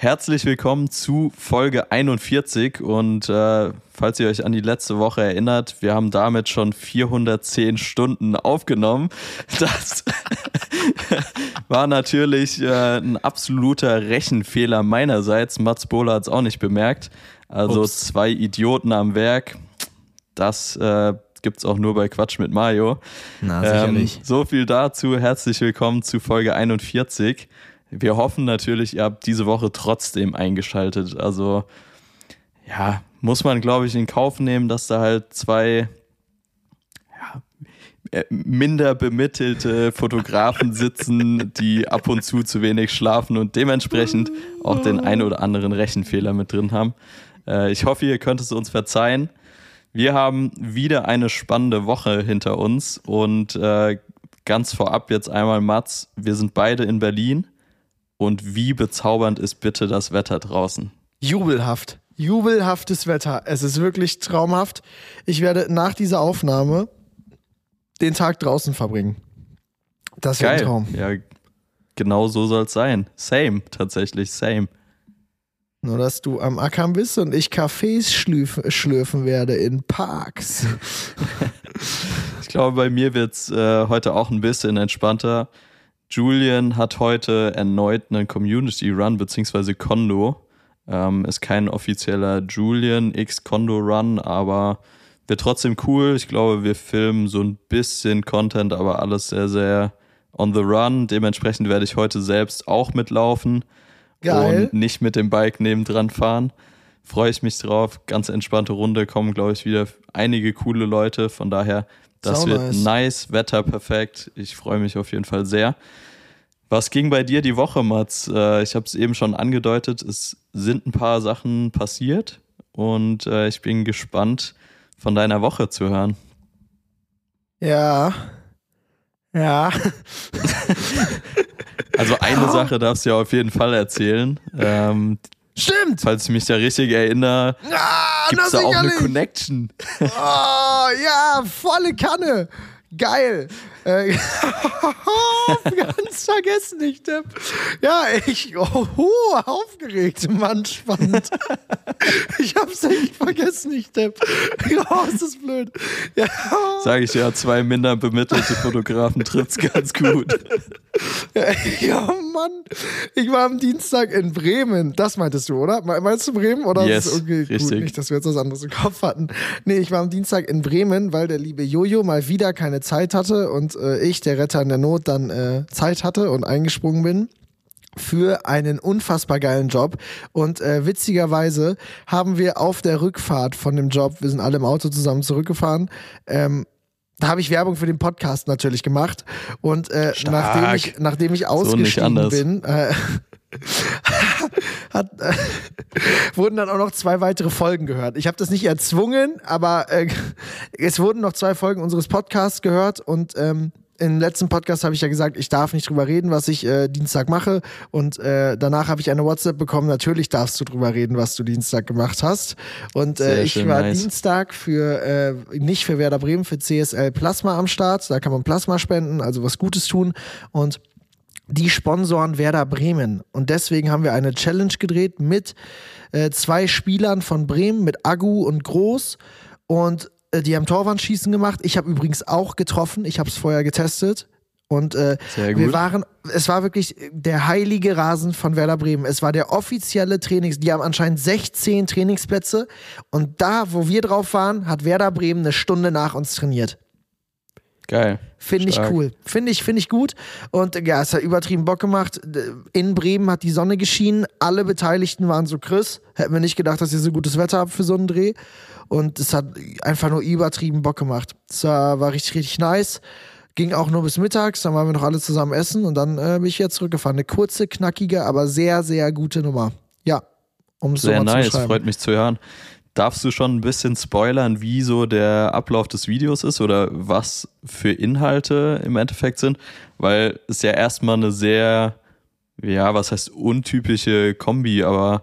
Herzlich willkommen zu Folge 41 und äh, falls ihr euch an die letzte Woche erinnert, wir haben damit schon 410 Stunden aufgenommen. Das war natürlich äh, ein absoluter Rechenfehler meinerseits. Mats Bohler hat es auch nicht bemerkt. Also Ups. zwei Idioten am Werk. Das äh, gibt es auch nur bei Quatsch mit Mario. Na, sicherlich. Ähm, so viel dazu. Herzlich willkommen zu Folge 41 wir hoffen natürlich, ihr habt diese Woche trotzdem eingeschaltet. Also ja, muss man, glaube ich, in Kauf nehmen, dass da halt zwei ja, äh, minder bemittelte Fotografen sitzen, die ab und zu zu wenig schlafen und dementsprechend auch den ein oder anderen Rechenfehler mit drin haben. Äh, ich hoffe, ihr könnt es uns verzeihen. Wir haben wieder eine spannende Woche hinter uns und äh, ganz vorab jetzt einmal Mats, wir sind beide in Berlin. Und wie bezaubernd ist bitte das Wetter draußen? Jubelhaft. Jubelhaftes Wetter. Es ist wirklich traumhaft. Ich werde nach dieser Aufnahme den Tag draußen verbringen. Das wäre ein Traum. Ja, genau so soll es sein. Same, tatsächlich, same. Nur, dass du am Ackern bist und ich Cafés schlürfen, schlürfen werde in Parks. ich glaube, bei mir wird es äh, heute auch ein bisschen entspannter. Julian hat heute erneut einen Community Run beziehungsweise Kondo. Ähm, ist kein offizieller Julian X Kondo Run, aber wird trotzdem cool. Ich glaube, wir filmen so ein bisschen Content, aber alles sehr, sehr on the run. Dementsprechend werde ich heute selbst auch mitlaufen Geil. und nicht mit dem Bike nebendran fahren. Freue ich mich drauf. Ganz entspannte Runde, kommen, glaube ich, wieder einige coole Leute. Von daher das Sau wird nice. nice, Wetter perfekt. Ich freue mich auf jeden Fall sehr. Was ging bei dir die Woche, Mats? Äh, ich habe es eben schon angedeutet, es sind ein paar Sachen passiert und äh, ich bin gespannt, von deiner Woche zu hören. Ja. Ja. also eine Sache darfst du ja auf jeden Fall erzählen. Ähm, Stimmt. Falls ich mich da richtig erinnere, ah, gibt es da auch eine Connection. Oh, ja, volle Kanne. Geil. Äh, ganz vergessen, ich Depp. Ja, ich, oh, aufgeregt, Mann, spannend. ich hab's echt vergessen, ich Depp. Oh, ist das blöd. Ja. Sag ich ja, zwei minder bemittelte Fotografen trifft's ganz gut. ja, Mann. Ich war am Dienstag in Bremen. Das meintest du, oder? Meinst du Bremen? Oder yes, okay, richtig. Gut, nicht, dass wir jetzt was anderes im Kopf hatten. Nee, ich war am Dienstag in Bremen, weil der liebe Jojo mal wieder keine Zeit hatte und äh, ich, der Retter in der Not, dann äh, Zeit hatte und eingesprungen bin für einen unfassbar geilen Job. Und äh, witzigerweise haben wir auf der Rückfahrt von dem Job, wir sind alle im Auto zusammen zurückgefahren, ähm, da habe ich Werbung für den Podcast natürlich gemacht. Und äh, nachdem, ich, nachdem ich ausgestiegen so bin, äh, hat, äh, wurden dann auch noch zwei weitere Folgen gehört. Ich habe das nicht erzwungen, aber äh, es wurden noch zwei Folgen unseres Podcasts gehört und ähm, im letzten Podcast habe ich ja gesagt, ich darf nicht drüber reden, was ich äh, Dienstag mache. Und äh, danach habe ich eine WhatsApp bekommen. Natürlich darfst du drüber reden, was du Dienstag gemacht hast. Und äh, ich war nice. Dienstag für äh, nicht für Werder Bremen, für CSL Plasma am Start. Da kann man Plasma spenden, also was Gutes tun. Und die sponsoren Werder Bremen. Und deswegen haben wir eine Challenge gedreht mit äh, zwei Spielern von Bremen, mit Agu und Groß. Und äh, die haben Torwandschießen gemacht. Ich habe übrigens auch getroffen. Ich habe es vorher getestet. Und äh, wir waren, es war wirklich der heilige Rasen von Werder Bremen. Es war der offizielle Trainings, die haben anscheinend 16 Trainingsplätze. Und da, wo wir drauf waren, hat Werder Bremen eine Stunde nach uns trainiert. Geil. Finde ich cool. Finde ich, finde ich gut. Und ja, es hat übertrieben Bock gemacht. In Bremen hat die Sonne geschienen. Alle Beteiligten waren so Chris. Hätten wir nicht gedacht, dass ihr so gutes Wetter habt für so einen Dreh. Und es hat einfach nur übertrieben Bock gemacht. Es war, war richtig, richtig nice. Ging auch nur bis mittags, dann waren wir noch alle zusammen essen und dann äh, bin ich jetzt zurückgefahren. Eine kurze, knackige, aber sehr, sehr gute Nummer. Ja, um es so Sehr nice, freut mich zu hören. Darfst du schon ein bisschen spoilern, wie so der Ablauf des Videos ist oder was für Inhalte im Endeffekt sind? Weil es ja erstmal eine sehr, ja, was heißt untypische Kombi, aber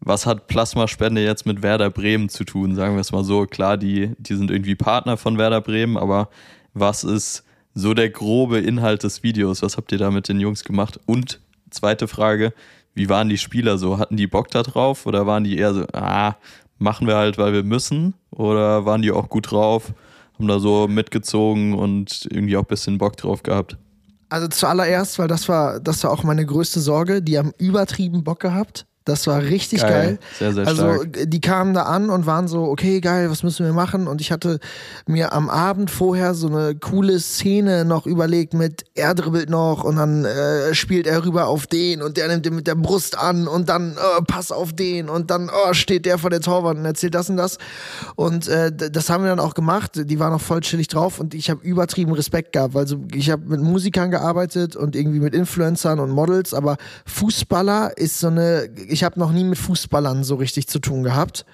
was hat Plasmaspende jetzt mit Werder Bremen zu tun? Sagen wir es mal so. Klar, die, die sind irgendwie Partner von Werder Bremen, aber was ist so der grobe Inhalt des Videos? Was habt ihr da mit den Jungs gemacht? Und zweite Frage, wie waren die Spieler so? Hatten die Bock da drauf oder waren die eher so, ah, machen wir halt, weil wir müssen? Oder waren die auch gut drauf, haben da so mitgezogen und irgendwie auch ein bisschen Bock drauf gehabt? Also zuallererst, weil das war, das war auch meine größte Sorge, die haben übertrieben Bock gehabt. Das war richtig geil. geil. Sehr, sehr also stark. die kamen da an und waren so, okay, geil, was müssen wir machen? Und ich hatte mir am Abend vorher so eine coole Szene noch überlegt mit, er dribbelt noch und dann äh, spielt er rüber auf den und der nimmt ihn mit der Brust an und dann äh, Pass auf den und dann oh, steht der vor der Torwand und erzählt das und das. Und äh, das haben wir dann auch gemacht. Die waren auch voll chillig drauf und ich habe übertrieben Respekt gehabt. Also ich habe mit Musikern gearbeitet und irgendwie mit Influencern und Models, aber Fußballer ist so eine ich habe noch nie mit Fußballern so richtig zu tun gehabt.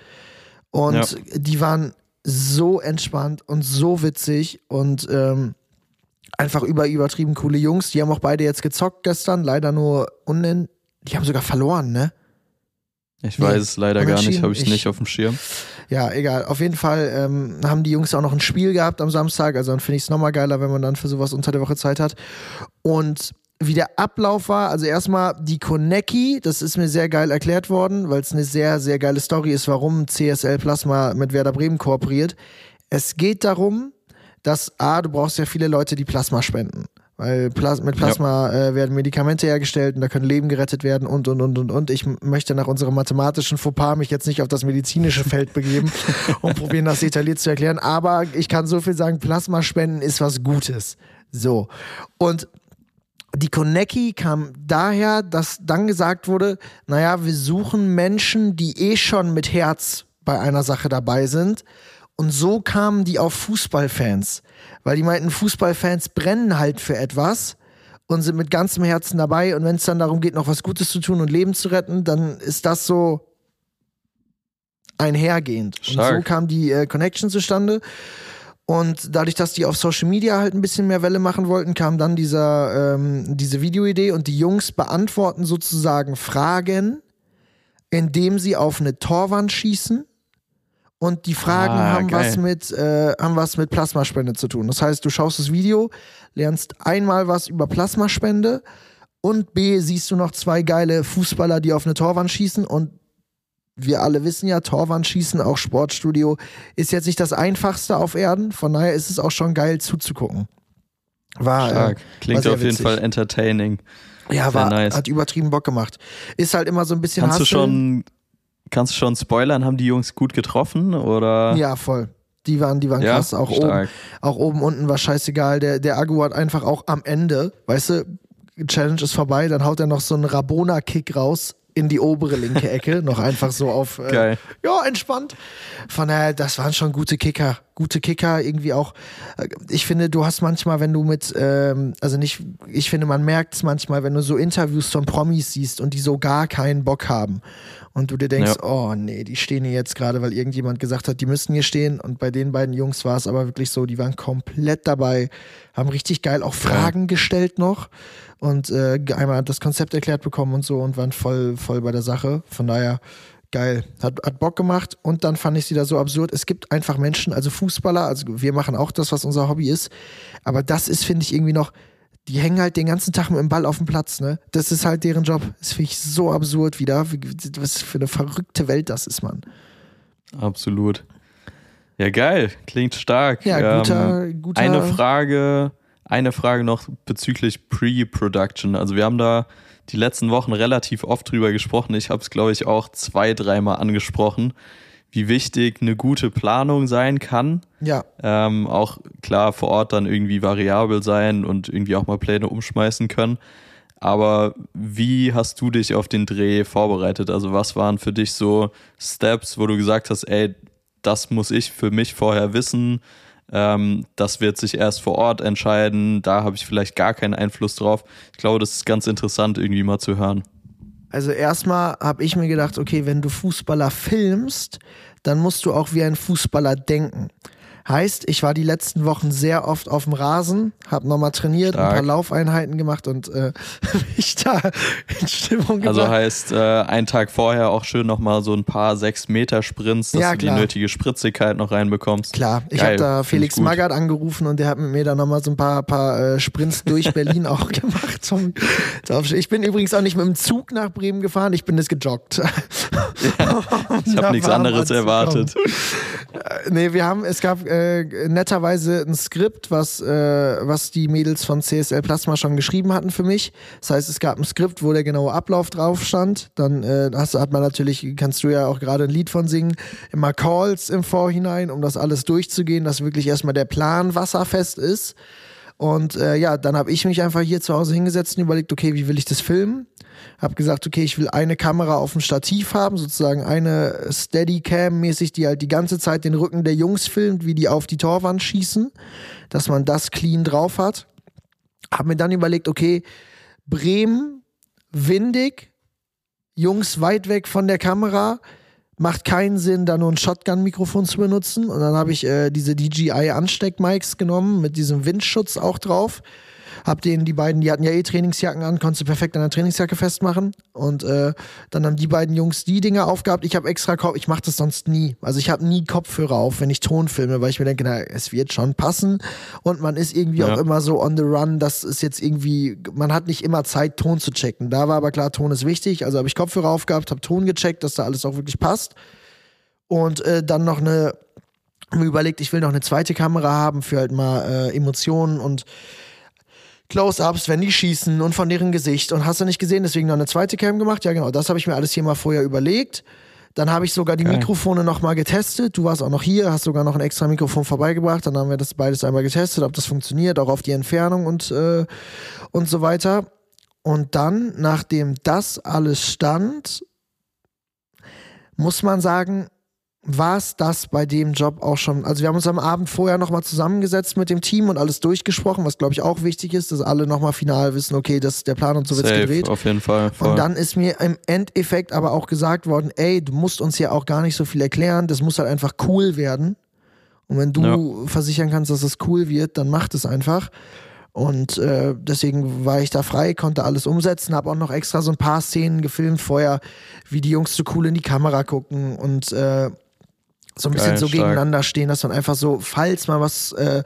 Und ja. die waren so entspannt und so witzig und ähm, einfach über übertrieben coole Jungs. Die haben auch beide jetzt gezockt gestern, leider nur unnen. Die haben sogar verloren, ne? Ich nee, weiß es leider gar nicht, habe ich, ich, nicht auf dem Schirm. Ja, egal. Auf jeden Fall ähm, haben die Jungs auch noch ein Spiel gehabt am Samstag. Also dann finde ich es nochmal geiler, wenn man dann für sowas unter der Woche Zeit hat. Und wie der Ablauf war. Also erstmal die Konecki, das ist mir sehr geil erklärt worden, weil es eine sehr, sehr geile Story ist, warum CSL Plasma mit Werder Bremen kooperiert. Es geht darum, dass A, du brauchst ja viele Leute, die Plasma spenden. Weil Plas mit Plasma ja. äh, werden Medikamente hergestellt und da können Leben gerettet werden und und und und und. Ich möchte nach unserem mathematischen Fauxpas mich jetzt nicht auf das medizinische Feld begeben und probieren, das detailliert zu erklären. Aber ich kann so viel sagen, Plasmaspenden ist was Gutes. So. Und die Konecki kam daher, dass dann gesagt wurde, naja, wir suchen Menschen, die eh schon mit Herz bei einer Sache dabei sind. Und so kamen die auf Fußballfans, weil die meinten, Fußballfans brennen halt für etwas und sind mit ganzem Herzen dabei. Und wenn es dann darum geht, noch was Gutes zu tun und Leben zu retten, dann ist das so einhergehend. Stark. Und so kam die äh, Connection zustande. Und dadurch, dass die auf Social Media halt ein bisschen mehr Welle machen wollten, kam dann dieser, ähm, diese Videoidee und die Jungs beantworten sozusagen Fragen, indem sie auf eine Torwand schießen. Und die Fragen ah, haben, was mit, äh, haben was mit Plasmaspende zu tun. Das heißt, du schaust das Video, lernst einmal was über Plasmaspende und B, siehst du noch zwei geile Fußballer, die auf eine Torwand schießen und wir alle wissen ja, Torwandschießen, auch Sportstudio, ist jetzt nicht das einfachste auf Erden. Von daher ist es auch schon geil zuzugucken. War, Stark. Äh, Klingt war auf jeden Fall entertaining. Ja, war, nice. hat übertrieben Bock gemacht. Ist halt immer so ein bisschen Kannst du schon, kannst du schon spoilern? Haben die Jungs gut getroffen oder? Ja, voll. Die waren, die waren ja, krass. Auch oben, auch oben, unten war scheißegal. Der, der Agu hat einfach auch am Ende, weißt du, Challenge ist vorbei, dann haut er noch so einen Rabona-Kick raus in die obere linke Ecke, noch einfach so auf, äh, ja, entspannt. Von daher, das waren schon gute Kicker. Gute Kicker, irgendwie auch. Äh, ich finde, du hast manchmal, wenn du mit, ähm, also nicht, ich finde, man merkt es manchmal, wenn du so Interviews von Promis siehst und die so gar keinen Bock haben. Und du dir denkst, ja. oh nee, die stehen hier jetzt gerade, weil irgendjemand gesagt hat, die müssen hier stehen. Und bei den beiden Jungs war es aber wirklich so, die waren komplett dabei, haben richtig geil auch Fragen ja. gestellt noch und äh, einmal das Konzept erklärt bekommen und so und waren voll, voll bei der Sache. Von daher geil. Hat, hat Bock gemacht und dann fand ich sie da so absurd. Es gibt einfach Menschen, also Fußballer, also wir machen auch das, was unser Hobby ist, aber das ist, finde ich, irgendwie noch, die hängen halt den ganzen Tag mit dem Ball auf dem Platz, ne? Das ist halt deren Job. Das finde ich so absurd wieder. Was für eine verrückte Welt das ist, Mann. Absolut. Ja, geil. Klingt stark. Ja, guter, ähm, guter. Eine Frage eine Frage noch bezüglich Pre-Production. Also wir haben da die letzten Wochen relativ oft drüber gesprochen. Ich habe es, glaube ich, auch zwei, dreimal angesprochen, wie wichtig eine gute Planung sein kann. Ja. Ähm, auch klar vor Ort dann irgendwie variabel sein und irgendwie auch mal Pläne umschmeißen können. Aber wie hast du dich auf den Dreh vorbereitet? Also was waren für dich so Steps, wo du gesagt hast, ey, das muss ich für mich vorher wissen? Ähm, das wird sich erst vor Ort entscheiden. Da habe ich vielleicht gar keinen Einfluss drauf. Ich glaube, das ist ganz interessant, irgendwie mal zu hören. Also erstmal habe ich mir gedacht, okay, wenn du Fußballer filmst, dann musst du auch wie ein Fußballer denken. Heißt, ich war die letzten Wochen sehr oft auf dem Rasen, habe nochmal trainiert, Stark. ein paar Laufeinheiten gemacht und äh, mich da in Stimmung gebracht. Also heißt, äh, einen Tag vorher auch schön nochmal so ein paar 6-Meter-Sprints, dass Ja, du die nötige Spritzigkeit noch reinbekommst. Klar, ich habe da Felix. Magath angerufen und der hat mit mir dann nochmal so ein paar, paar äh, Sprints durch Berlin auch gemacht. Zum, zum- ich bin übrigens auch nicht mit dem Zug nach Bremen gefahren, ich bin das gejoggt. Ich habe nichts anderes erwartet. Nee, wir haben, es gab äh, netterweise ein Skript, was, äh, was die Mädels von CSL Plasma schon geschrieben hatten für mich. Das heißt, es gab ein Skript, wo der genaue Ablauf drauf stand. Dann äh, hast, hat man natürlich, kannst du ja auch gerade ein Lied von singen, immer Calls im Vorhinein, um das alles durchzugehen, dass wirklich erstmal der Plan wasserfest ist. Und äh, ja, dann habe ich mich einfach hier zu Hause hingesetzt und überlegt, okay, wie will ich das filmen? Hab gesagt, okay, ich will eine Kamera auf dem Stativ haben, sozusagen eine Steadicam-mäßig, die halt die ganze Zeit den Rücken der Jungs filmt, wie die auf die Torwand schießen, dass man das clean drauf hat. Hab mir dann überlegt, okay, Bremen, windig, Jungs weit weg von der Kamera, macht keinen Sinn, da nur ein Shotgun-Mikrofon zu benutzen. Und dann habe ich äh, diese DJI-Ansteck-Mics genommen mit diesem Windschutz auch drauf. Hab denen die beiden, die hatten ja eh Trainingsjacken an, konntest du perfekt an der Trainingsjacke festmachen. Und äh, dann haben die beiden Jungs die Dinger aufgehabt. Ich habe extra Kopf, ich mache das sonst nie. Also ich habe nie Kopfhörer auf, wenn ich Ton filme, weil ich mir denke, na, es wird schon passen. Und man ist irgendwie Ja. auch immer so on the run. Das ist jetzt irgendwie, man hat nicht immer Zeit, Ton zu checken. Da war aber klar, Ton ist wichtig. Also habe ich Kopfhörer aufgehabt, habe Ton gecheckt, dass da alles auch wirklich passt. Und äh, dann noch eine, mir überlegt, ich will noch eine zweite Kamera haben für halt mal äh, Emotionen und Close-ups, wenn die schießen und von deren Gesicht. Und hast du nicht gesehen, deswegen noch eine zweite Cam gemacht? Ja, genau, das habe ich mir alles hier mal vorher überlegt. Dann habe ich sogar die Geil. Mikrofone noch mal getestet. Du warst auch noch hier, hast sogar noch ein extra Mikrofon vorbeigebracht. Dann haben wir das beides einmal getestet, ob das funktioniert, auch auf die Entfernung und, äh, und so weiter. Und dann, nachdem das alles stand, muss man sagen, war es das bei dem Job auch schon. Also wir haben uns am Abend vorher nochmal zusammengesetzt mit dem Team und alles durchgesprochen, was glaube ich auch wichtig ist, dass alle nochmal final wissen, okay, das ist der Plan und so wird's gedreht. auf jeden Fall. Voll. Und dann ist mir im Endeffekt aber auch gesagt worden, ey, du musst uns ja auch gar nicht so viel erklären, das muss halt einfach cool werden. Und wenn du versichern kannst, dass es cool wird, dann mach es einfach. Und äh, deswegen war ich da frei, konnte alles umsetzen, habe auch noch extra so ein paar Szenen gefilmt vorher, wie die Jungs so cool in die Kamera gucken und äh, so ein bisschen Geil, so stark. gegeneinander stehen, dass man einfach so, falls man was äh,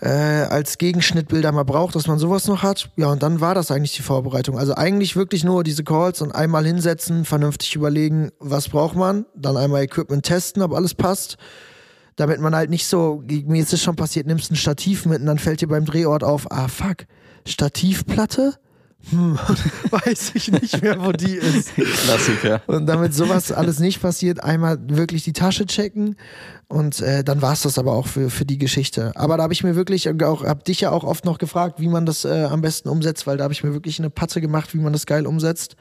äh, als Gegenschnittbilder mal braucht, dass man sowas noch hat. Ja, und dann war das eigentlich die Vorbereitung. Also eigentlich wirklich nur diese Calls und einmal hinsetzen, vernünftig überlegen, was braucht man, dann einmal Equipment testen, ob alles passt. Damit man halt nicht so, mir ist es schon passiert, nimmst ein Stativ mit und dann fällt dir beim Drehort auf, ah fuck, Stativplatte? Hm, weiß ich nicht mehr, wo die ist. Klassiker. Und damit sowas alles nicht passiert, einmal wirklich die Tasche checken und äh, dann war es das aber auch für, für die Geschichte. Aber da habe ich mir wirklich auch, hab dich ja auch oft noch gefragt, wie man das äh, am besten umsetzt, weil da habe ich mir wirklich eine Patte gemacht, wie man das geil umsetzt.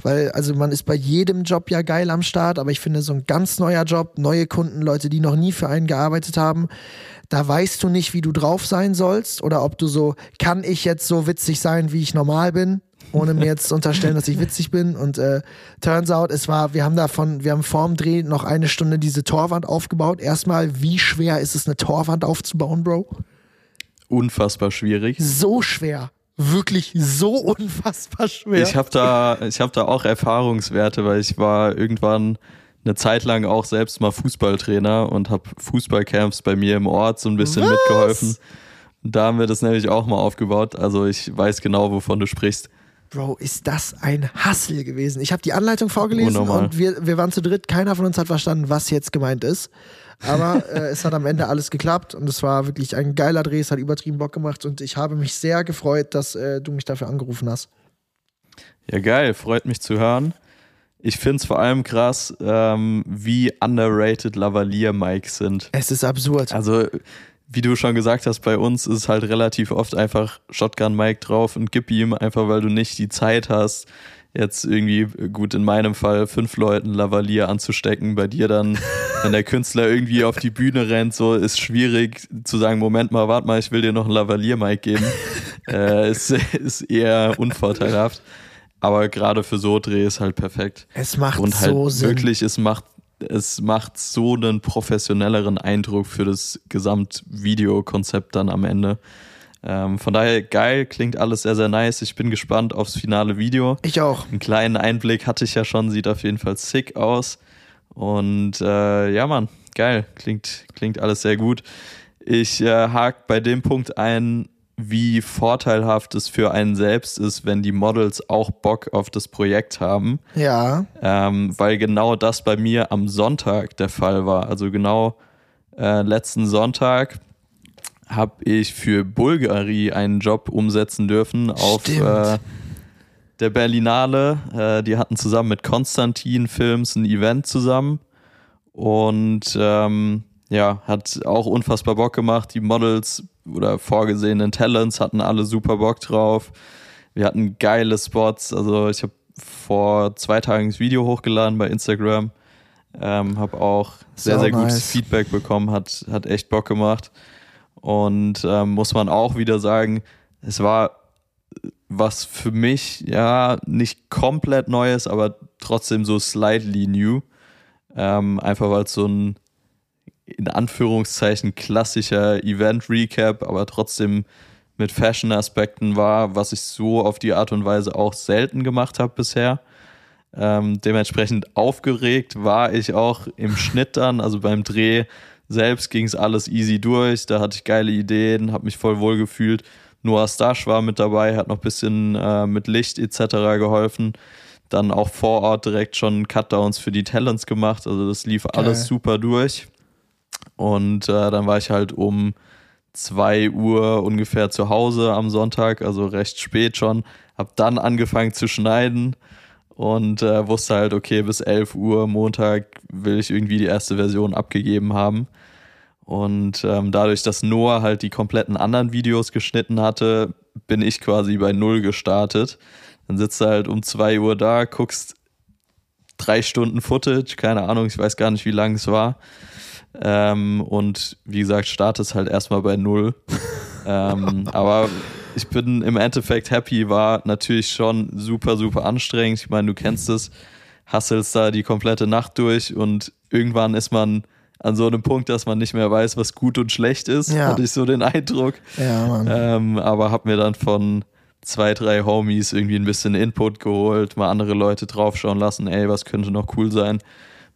Weil, also man ist bei jedem Job ja geil am Start, aber ich finde, so ein ganz neuer Job, neue Kunden, Leute, die noch nie für einen gearbeitet haben, da weißt du nicht, wie du drauf sein sollst oder ob du so, kann ich jetzt so witzig sein, wie ich normal bin, ohne mir jetzt zu unterstellen, dass ich witzig bin. Und äh, turns out, es war, wir haben davon, wir haben vorm Dreh noch eine Stunde diese Torwand aufgebaut. Erstmal, wie schwer ist es, eine Torwand aufzubauen, Bro? Unfassbar schwierig. So schwer. Wirklich so unfassbar schwer. Ich habe da, ich hab da auch Erfahrungswerte, weil ich war irgendwann eine Zeit lang auch selbst mal Fußballtrainer und habe Fußballcamps bei mir im Ort so ein bisschen Was? mitgeholfen. Da haben wir das nämlich auch mal aufgebaut. Also ich weiß genau, wovon du sprichst. Bro, ist das ein Hassel gewesen. Ich habe die Anleitung vorgelesen Unnormal. und wir, wir waren zu dritt. Keiner von uns hat verstanden, was jetzt gemeint ist. Aber äh, es hat am Ende alles geklappt und es war wirklich ein geiler Dreh. Es hat übertrieben Bock gemacht und ich habe mich sehr gefreut, dass äh, du mich dafür angerufen hast. Ja, geil, freut mich zu hören. Ich finde es vor allem krass, ähm, wie underrated Lavalier-Mikes sind. Es ist absurd. Also, wie du schon gesagt hast, bei uns ist halt relativ oft einfach Shotgun-Mic drauf und gib ihm, einfach weil du nicht die Zeit hast, jetzt irgendwie, gut, in meinem Fall fünf Leuten Lavalier anzustecken. Bei dir dann, wenn der Künstler irgendwie auf die Bühne rennt, so ist schwierig zu sagen, Moment mal, warte mal, ich will dir noch ein Lavalier-Mic geben. äh, ist, ist eher unvorteilhaft. Aber gerade für so Dreh ist halt perfekt. Es macht Und halt so Sinn. wirklich, es macht es macht so einen professionelleren Eindruck für das Gesamtvideokonzept dann am Ende. Ähm, von daher geil, klingt alles sehr, sehr nice. Ich bin gespannt aufs finale Video. Ich auch. Einen kleinen Einblick hatte ich ja schon, sieht auf jeden Fall sick aus. Und äh, ja, Mann, geil, klingt, klingt alles sehr gut. Ich äh, hake bei dem Punkt ein, wie vorteilhaft es für einen selbst ist, wenn die Models auch Bock auf das Projekt haben. Ja. Ähm, weil genau das bei mir am Sonntag der Fall war. Also genau äh, letzten Sonntag habe ich für Bulgari einen Job umsetzen dürfen auf äh, der Berlinale. Äh, die hatten zusammen mit Konstantin Films ein Event zusammen und ähm, ja, hat auch unfassbar Bock gemacht. Die Models oder vorgesehenen Talents hatten alle super Bock drauf. Wir hatten geile Spots. Also ich habe vor zwei Tagen das Video hochgeladen bei Instagram. Ähm, habe auch sehr, so sehr nice. gutes Feedback bekommen. Hat, hat echt Bock gemacht. Und ähm, muss man auch wieder sagen, es war was für mich ja nicht komplett Neues, aber trotzdem so slightly new. Ähm, einfach weil es so ein in Anführungszeichen klassischer Event-Recap, aber trotzdem mit Fashion-Aspekten war, was ich so auf die Art und Weise auch selten gemacht habe bisher. Ähm, dementsprechend aufgeregt war ich auch im Schnitt dann, also beim Dreh selbst ging es alles easy durch, da hatte ich geile Ideen, habe mich voll wohl gefühlt. Noah Stash war mit dabei, hat noch ein bisschen äh, mit Licht etc. geholfen. Dann auch vor Ort direkt schon Cutdowns für die Talents gemacht. Also das lief Geil. alles super durch. Und äh, dann war ich halt um 2 Uhr ungefähr zu Hause am Sonntag, also recht spät schon. Hab dann angefangen zu schneiden und äh, wusste halt, okay, bis 11 Uhr Montag will ich irgendwie die erste Version abgegeben haben. Und ähm, dadurch, dass Noah halt die kompletten anderen Videos geschnitten hatte, bin ich quasi bei Null gestartet. Dann sitzt du halt um 2 Uhr da, guckst drei Stunden Footage, keine Ahnung, ich weiß gar nicht, wie lang es war. Ähm, und wie gesagt, startest halt erstmal bei Null. ähm, aber ich bin im Endeffekt happy, war natürlich schon super, super anstrengend. Ich meine, du kennst es, hasselst da die komplette Nacht durch und irgendwann ist man an so einem Punkt, dass man nicht mehr weiß, was gut und schlecht ist, ja. hatte ich so den Eindruck. Ja. Ähm, aber hab mir dann von zwei, drei Homies irgendwie ein bisschen Input geholt, mal andere Leute draufschauen lassen, ey, was könnte noch cool sein,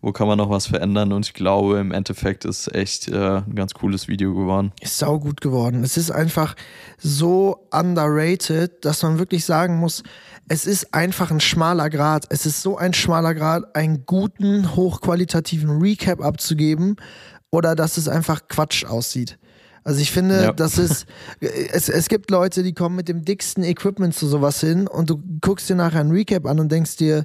wo kann man noch was verändern und ich glaube, im Endeffekt ist echt äh, ein ganz cooles Video geworden. Ist sau gut geworden. Es ist einfach so underrated, dass man wirklich sagen muss, es ist einfach ein schmaler Grad. Es ist so ein schmaler Grad, einen guten, hochqualitativen Recap abzugeben oder dass es einfach Quatsch aussieht. Also ich finde, ja. das ist, es, es gibt Leute, die kommen mit dem dicksten Equipment zu sowas hin und du guckst dir nachher ein Recap an und denkst dir,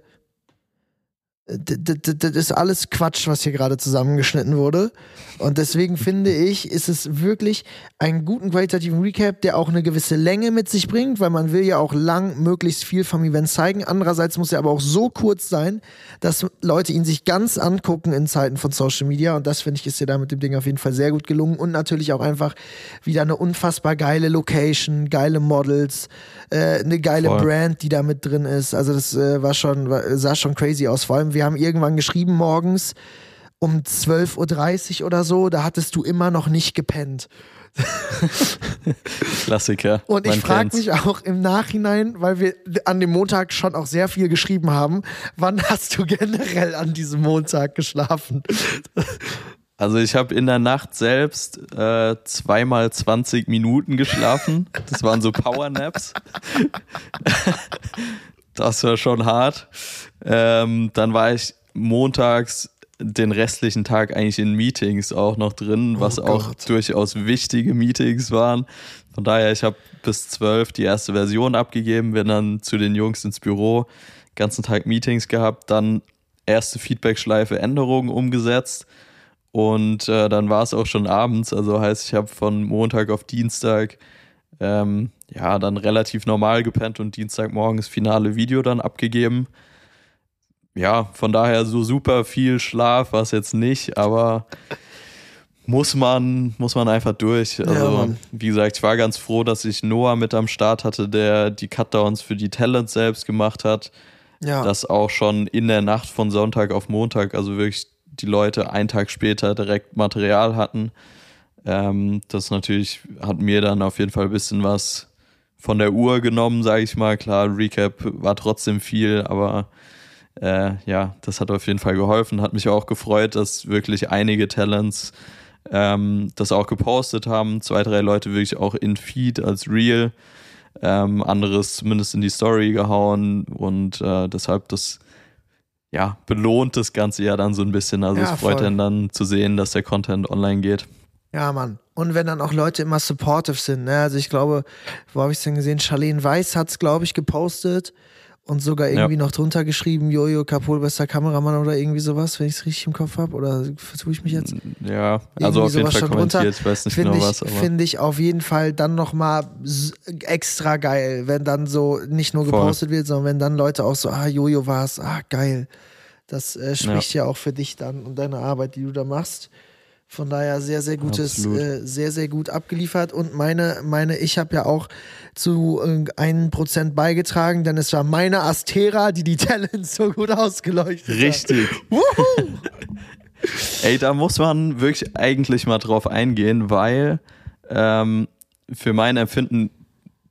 das ist alles Quatsch, was hier gerade zusammengeschnitten wurde. Und deswegen finde ich, ist es wirklich einen guten qualitativen Recap, der auch eine gewisse Länge mit sich bringt, weil man will ja auch lang möglichst viel vom Event zeigen. Andererseits muss er aber auch so kurz sein, dass Leute ihn sich ganz angucken in Zeiten von Social Media. Und das finde ich, ist dir da mit dem Ding auf jeden Fall sehr gut gelungen. Und natürlich auch einfach wieder eine unfassbar geile Location, geile Models, äh, eine geile Voll. Brand, die da mit drin ist. Also das äh, war schon, sah schon crazy aus. Vor allem, wir haben irgendwann geschrieben morgens um 12.30 Uhr oder so, da hattest du immer noch nicht gepennt. Klassiker. Und ich frage mich auch im Nachhinein, weil wir an dem Montag schon auch sehr viel geschrieben haben, wann hast du generell an diesem Montag geschlafen? Also ich habe in der Nacht selbst äh, zweimal 20 Minuten geschlafen. Das waren so Powernaps. das war schon hart. Ähm, dann war ich montags den restlichen Tag eigentlich in Meetings auch noch drin, was oh auch durchaus wichtige Meetings waren. Von daher, ich habe bis zwölf die erste Version abgegeben, bin dann zu den Jungs ins Büro, ganzen Tag Meetings gehabt, dann erste Feedback-Schleife Änderungen umgesetzt und äh, dann war es auch schon abends. Also heißt, ich habe von Montag auf Dienstag ähm, ja dann relativ normal gepennt und Dienstagmorgen das finale Video dann abgegeben. Ja, von daher so super viel Schlaf war es jetzt nicht, aber muss man, muss man einfach durch. Also, ja, wie gesagt, ich war ganz froh, dass ich Noah mit am Start hatte, der die Cutdowns für die Talents selbst gemacht hat. Ja. Das auch schon in der Nacht von Sonntag auf Montag, also wirklich die Leute einen Tag später direkt Material hatten. Ähm, das natürlich hat mir dann auf jeden Fall ein bisschen was von der Uhr genommen, sage ich mal. Klar, Recap war trotzdem viel, aber äh, ja, das hat auf jeden Fall geholfen. Hat mich auch gefreut, dass wirklich einige Talents ähm, das auch gepostet haben. Zwei, drei Leute wirklich auch in Feed als Real, ähm, anderes zumindest in die Story gehauen und äh, deshalb das ja belohnt das Ganze ja dann so ein bisschen. Also Ja, es freut voll. einen dann zu sehen, dass der Content online geht. Ja, Mann. Und wenn dann auch Leute immer supportive sind, ne? Also ich glaube, wo habe ich es denn gesehen? Charlene Weiß hat es, glaube ich, gepostet und sogar irgendwie noch drunter geschrieben, Jojo Kapol, bester Kameramann oder irgendwie sowas, wenn ich es richtig im Kopf habe. Oder vertue ich mich jetzt? Ja, also auf jeden sowas Fall ich weiß nicht Finde genau ich, was, finde ich auf jeden Fall dann nochmal extra geil, wenn dann so nicht nur Voll. gepostet wird, sondern wenn dann Leute auch so, ah, Jojo war's, ah, geil. Das äh, spricht ja. auch für dich dann und deine Arbeit, die du da machst. Von daher sehr, sehr gutes, äh, sehr, sehr gut abgeliefert. Und meine, meine, ich habe ja auch zu äh, einem Prozent beigetragen, denn es war meine Astera, die die Talents so gut ausgeleuchtet hat. Richtig. Ey, da muss man wirklich eigentlich mal drauf eingehen, weil ähm, für mein Empfinden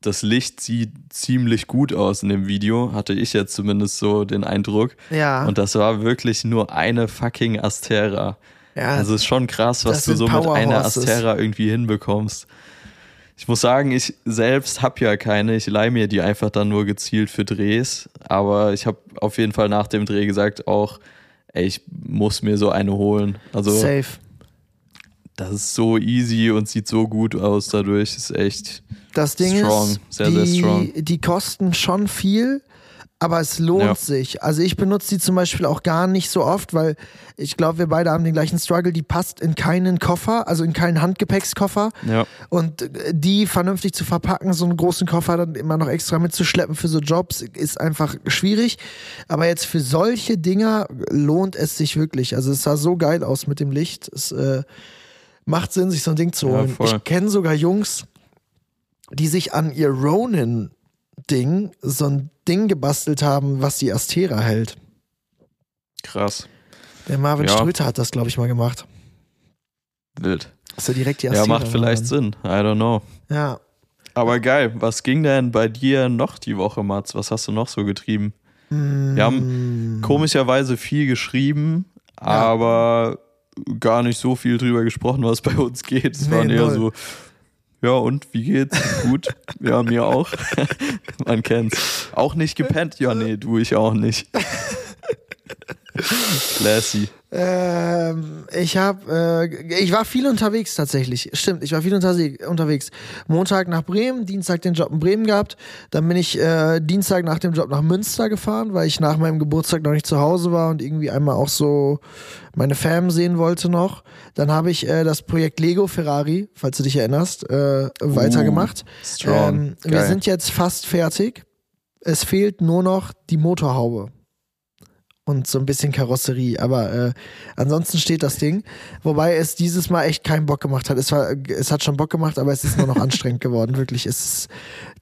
das Licht sieht ziemlich gut aus in dem Video, hatte ich jetzt zumindest so den Eindruck. Ja. Und das war wirklich nur eine fucking Astera. Ja, Also ist schon krass, was du so mit einer. Astera irgendwie hinbekommst. Ich muss sagen, ich selbst habe ja keine. Ich leih mir die einfach dann nur gezielt für Drehs. Aber ich habe auf jeden Fall nach dem Dreh gesagt auch, ey, ich muss mir so eine holen. Also safe. das ist so easy und sieht so gut aus dadurch. Ist echt Das Ding Strong, ist, sehr, die, sehr strong. die kosten schon viel, aber es lohnt Ja. sich. Also ich benutze die zum Beispiel auch gar nicht so oft, weil ich glaube, wir beide haben den gleichen Struggle. Die passt in keinen Koffer, also in keinen Handgepäckskoffer. ja. Und äh, die vernünftig zu verpacken, so einen großen Koffer dann immer noch extra mitzuschleppen für so Jobs, ist einfach schwierig. Aber jetzt für solche Dinger lohnt es sich wirklich. Also es sah so geil aus mit dem Licht. Es äh, macht Sinn, sich so ein Ding zu Ja, holen. voll. ich kenne sogar Jungs, die sich an ihr Ronin-Ding so ein Ding gebastelt haben, was die Astera hält. Krass. Der Marvin Ja. Ströter hat das, glaube ich, mal gemacht. Wild. Dass er direkt die Astera Ja, macht vielleicht. Sinn. I don't know. Ja, Aber geil, was ging denn bei dir noch die Woche, Mats? Was hast du noch so getrieben? Wir haben komischerweise viel geschrieben, aber gar nicht so viel drüber gesprochen, was bei uns geht. Es Nee, waren eher null. so, ja und, wie geht's? Gut, ja, mir auch. Man kennt's. Auch nicht gepennt? Ja, nee, du, ich auch nicht. Classy. Ähm, ich habe, äh, ich war viel unterwegs tatsächlich. Stimmt, ich war viel unter unterwegs. Montag nach Bremen, Dienstag den Job in Bremen gehabt. Dann bin ich äh, Dienstag nach dem Job nach Münster gefahren, weil ich nach meinem Geburtstag noch nicht zu Hause war und irgendwie einmal auch so meine Fam sehen wollte noch. Dann habe ich äh, das Projekt Lego Ferrari, falls du dich erinnerst, äh, weitergemacht. strong. Ähm, wir sind jetzt fast fertig. Es fehlt nur noch die Motorhaube und so ein bisschen Karosserie. Aber äh, ansonsten steht das Ding. Wobei es dieses Mal echt keinen Bock gemacht hat. Es, war, es hat schon Bock gemacht, aber es ist nur noch anstrengend geworden. Wirklich. Es ist,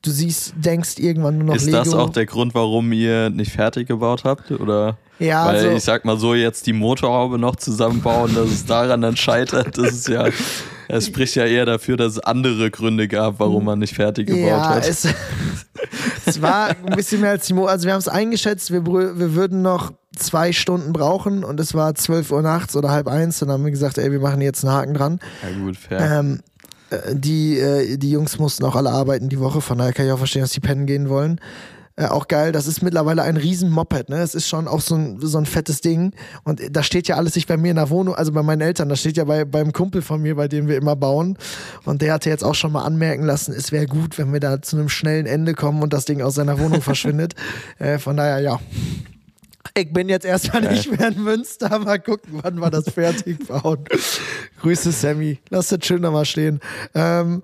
du siehst, denkst irgendwann nur noch Ist Lego. das auch der Grund, warum ihr nicht fertig gebaut habt? Oder? ja, Weil also, ich sag mal so, jetzt die Motorhaube noch zusammenbauen, dass es daran dann scheitert, das ist ja, es spricht ja eher dafür, dass es andere Gründe gab, warum man nicht fertig gebaut ja, hat. es, es war ein bisschen mehr als die Mo Also wir haben es eingeschätzt, wir, wir würden noch zwei Stunden brauchen und es war 12 Uhr nachts oder halb eins. Dann haben wir gesagt, ey, wir machen jetzt einen Haken dran. ja gut, fair. Ähm, äh, die, äh, die Jungs mussten auch alle arbeiten die Woche, von daher kann ich auch verstehen, dass die pennen gehen wollen. Äh, auch geil, das ist mittlerweile ein riesen Moped, ne? Es ist schon auch so ein, so ein fettes Ding. Und da steht ja alles nicht bei mir in der Wohnung, also bei meinen Eltern, das steht ja bei, beim Kumpel von mir, bei dem wir immer bauen. Und der hatte jetzt auch schon mal anmerken lassen, es wäre gut, wenn wir da zu einem schnellen Ende kommen und das Ding aus seiner Wohnung verschwindet. Äh, von daher, ja. Ich bin jetzt erstmal Geil. nicht mehr in Münster. Mal gucken, wann wir das fertig bauen. Grüße Sammy. Lass das schön nochmal stehen. Ähm,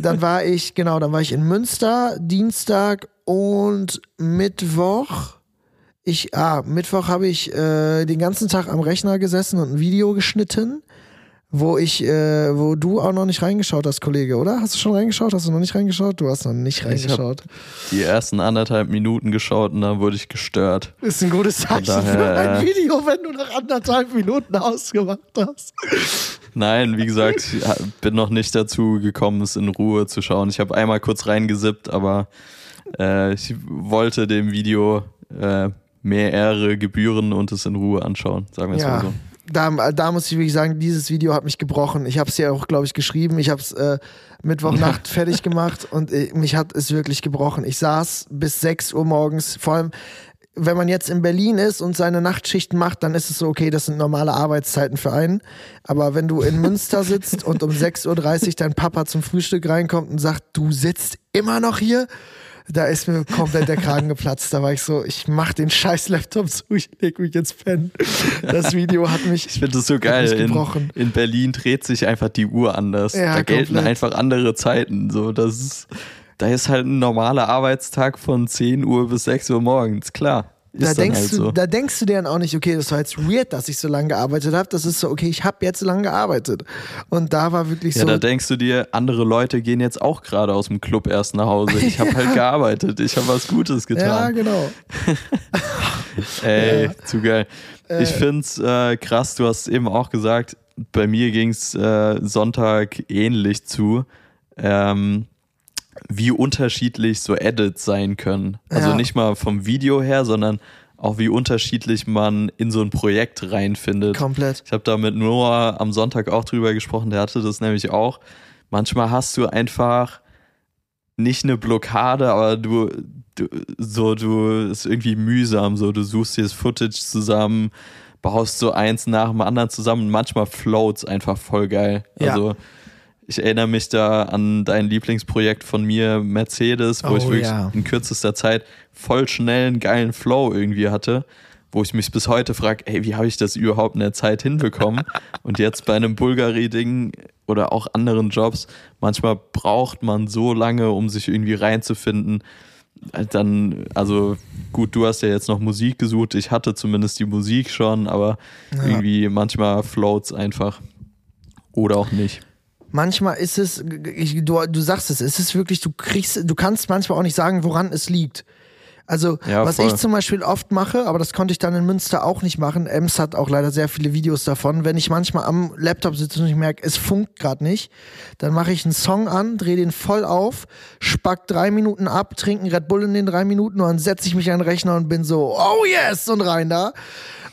dann war ich, genau, dann war ich in Münster, Dienstag und Mittwoch. Ich, ah, Mittwoch habe ich äh, den ganzen Tag am Rechner gesessen und ein Video geschnitten, wo ich, äh, wo du auch noch nicht reingeschaut hast, Kollege, oder? Hast du schon reingeschaut? Hast du noch nicht reingeschaut? Du hast noch nicht reingeschaut. Die ersten anderthalb Minuten geschaut und dann wurde ich gestört. Ist ein gutes Zeichen daher, für ein äh, Video, wenn du nach anderthalb Minuten ausgemacht hast. Nein, wie gesagt, ich bin noch nicht dazu gekommen, es in Ruhe zu schauen. Ich habe einmal kurz reingesippt, aber äh, ich wollte dem Video äh, mehr Ehre gebühren und es in Ruhe anschauen, sagen wir es mal Ja. so. Da, da muss ich wirklich sagen, dieses Video hat mich gebrochen. Ich habe es ja auch, glaube ich, geschrieben. Ich habe es äh, Mittwochnacht fertig gemacht und äh, mich hat es wirklich gebrochen. Ich saß bis 6 Uhr morgens. Vor allem, wenn man jetzt in Berlin ist und seine Nachtschichten macht, dann ist es so, okay, das sind normale Arbeitszeiten für einen. Aber wenn du in Münster sitzt und um 6.30 Uhr dein Papa zum Frühstück reinkommt und sagt, du sitzt immer noch hier, da ist mir komplett der Kragen geplatzt. Da war ich so, ich mach den scheiß Laptop zu, ich leg mich jetzt pennen. Das Video hat mich. Ich finde das so geil. In, in Berlin dreht sich einfach die Uhr anders. Ja, da gelten komplett. einfach andere Zeiten. So, das ist, da ist halt ein normaler Arbeitstag von 10 Uhr bis 6 Uhr morgens, klar. Da denkst, halt du, so. da denkst du dir dann auch nicht, okay, das war jetzt weird, dass ich so lange gearbeitet habe. Das ist so, okay, ich habe jetzt lange gearbeitet. Und da war wirklich Ja, so. da denkst du dir, andere Leute gehen jetzt auch gerade aus dem Club erst nach Hause. Ich habe halt gearbeitet, ich habe was Gutes ja, getan. genau. Ey, Ja. zu geil. Ich find's äh, krass, du hast eben auch gesagt, bei mir ging's äh, Sonntag ähnlich zu. Ähm, wie unterschiedlich so Edits sein können. Also Ja. nicht mal vom Video her, sondern auch wie unterschiedlich man in so ein Projekt reinfindet. Komplett. Ich habe da mit Noah am Sonntag auch drüber gesprochen, der hatte das nämlich auch. Manchmal hast du einfach nicht eine Blockade, aber du, du so du ist irgendwie mühsam, so du suchst dir das Footage zusammen, baust so eins nach dem anderen zusammen und manchmal floats einfach voll geil. Ja. Also ich erinnere mich da an dein Lieblingsprojekt von mir, Mercedes, wo Oh, ich wirklich ja. in kürzester Zeit voll schnell einen geilen Flow irgendwie hatte, wo ich mich bis heute frage, ey, wie habe ich das überhaupt in der Zeit hinbekommen? Und jetzt bei einem Bulgari-Ding oder auch anderen Jobs, manchmal braucht man so lange, um sich irgendwie reinzufinden. Dann, also gut, du hast ja jetzt noch Musik gesucht, ich hatte zumindest die Musik schon, aber irgendwie manchmal floats einfach. Oder auch nicht. Manchmal ist es, ich, du, du sagst es, es ist wirklich, du kriegst, du kannst manchmal auch nicht sagen, woran es liegt. Also, Ja, was voll. ich zum Beispiel oft mache, aber das konnte ich dann in Münster auch nicht machen. Ems hat auch leider sehr viele Videos davon. Wenn ich manchmal am Laptop sitze und ich merke, es funkt gerade nicht, dann mache ich einen Song an, drehe den voll auf, spack drei Minuten ab, trinke einen Red Bull in den drei Minuten und dann setze ich mich an den Rechner und bin so, oh yes, und rein da.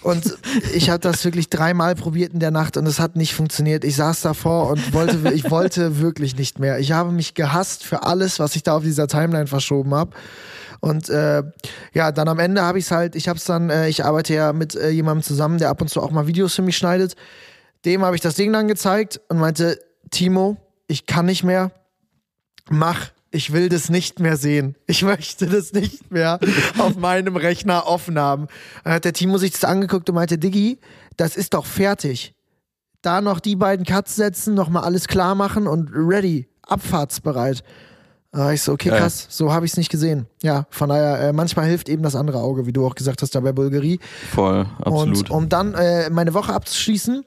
Und ich habe das wirklich dreimal probiert in der Nacht und es hat nicht funktioniert. Ich saß davor und wollte, ich wollte wirklich nicht mehr. Ich habe mich gehasst für alles, was ich da auf dieser Timeline verschoben habe. Und äh, ja, dann am Ende habe ich es halt, ich habe es dann, äh, ich arbeite ja mit äh, jemandem zusammen, der ab und zu auch mal Videos für mich schneidet. Dem habe ich das Ding dann gezeigt und meinte, Timo, ich kann nicht mehr, mach, ich will das nicht mehr sehen. Ich möchte das nicht mehr auf meinem Rechner offen haben. Dann hat der Timo sich das angeguckt und meinte, Diggi, das ist doch fertig. Da noch die beiden Cuts setzen, nochmal alles klar machen und ready, abfahrtsbereit. Da ich so, okay, krass, so habe ich es nicht gesehen. Ja, von daher, äh, manchmal hilft eben das andere Auge, wie du auch gesagt hast, da bei Bulgarie. Voll, absolut. Und um dann äh, meine Woche abzuschließen,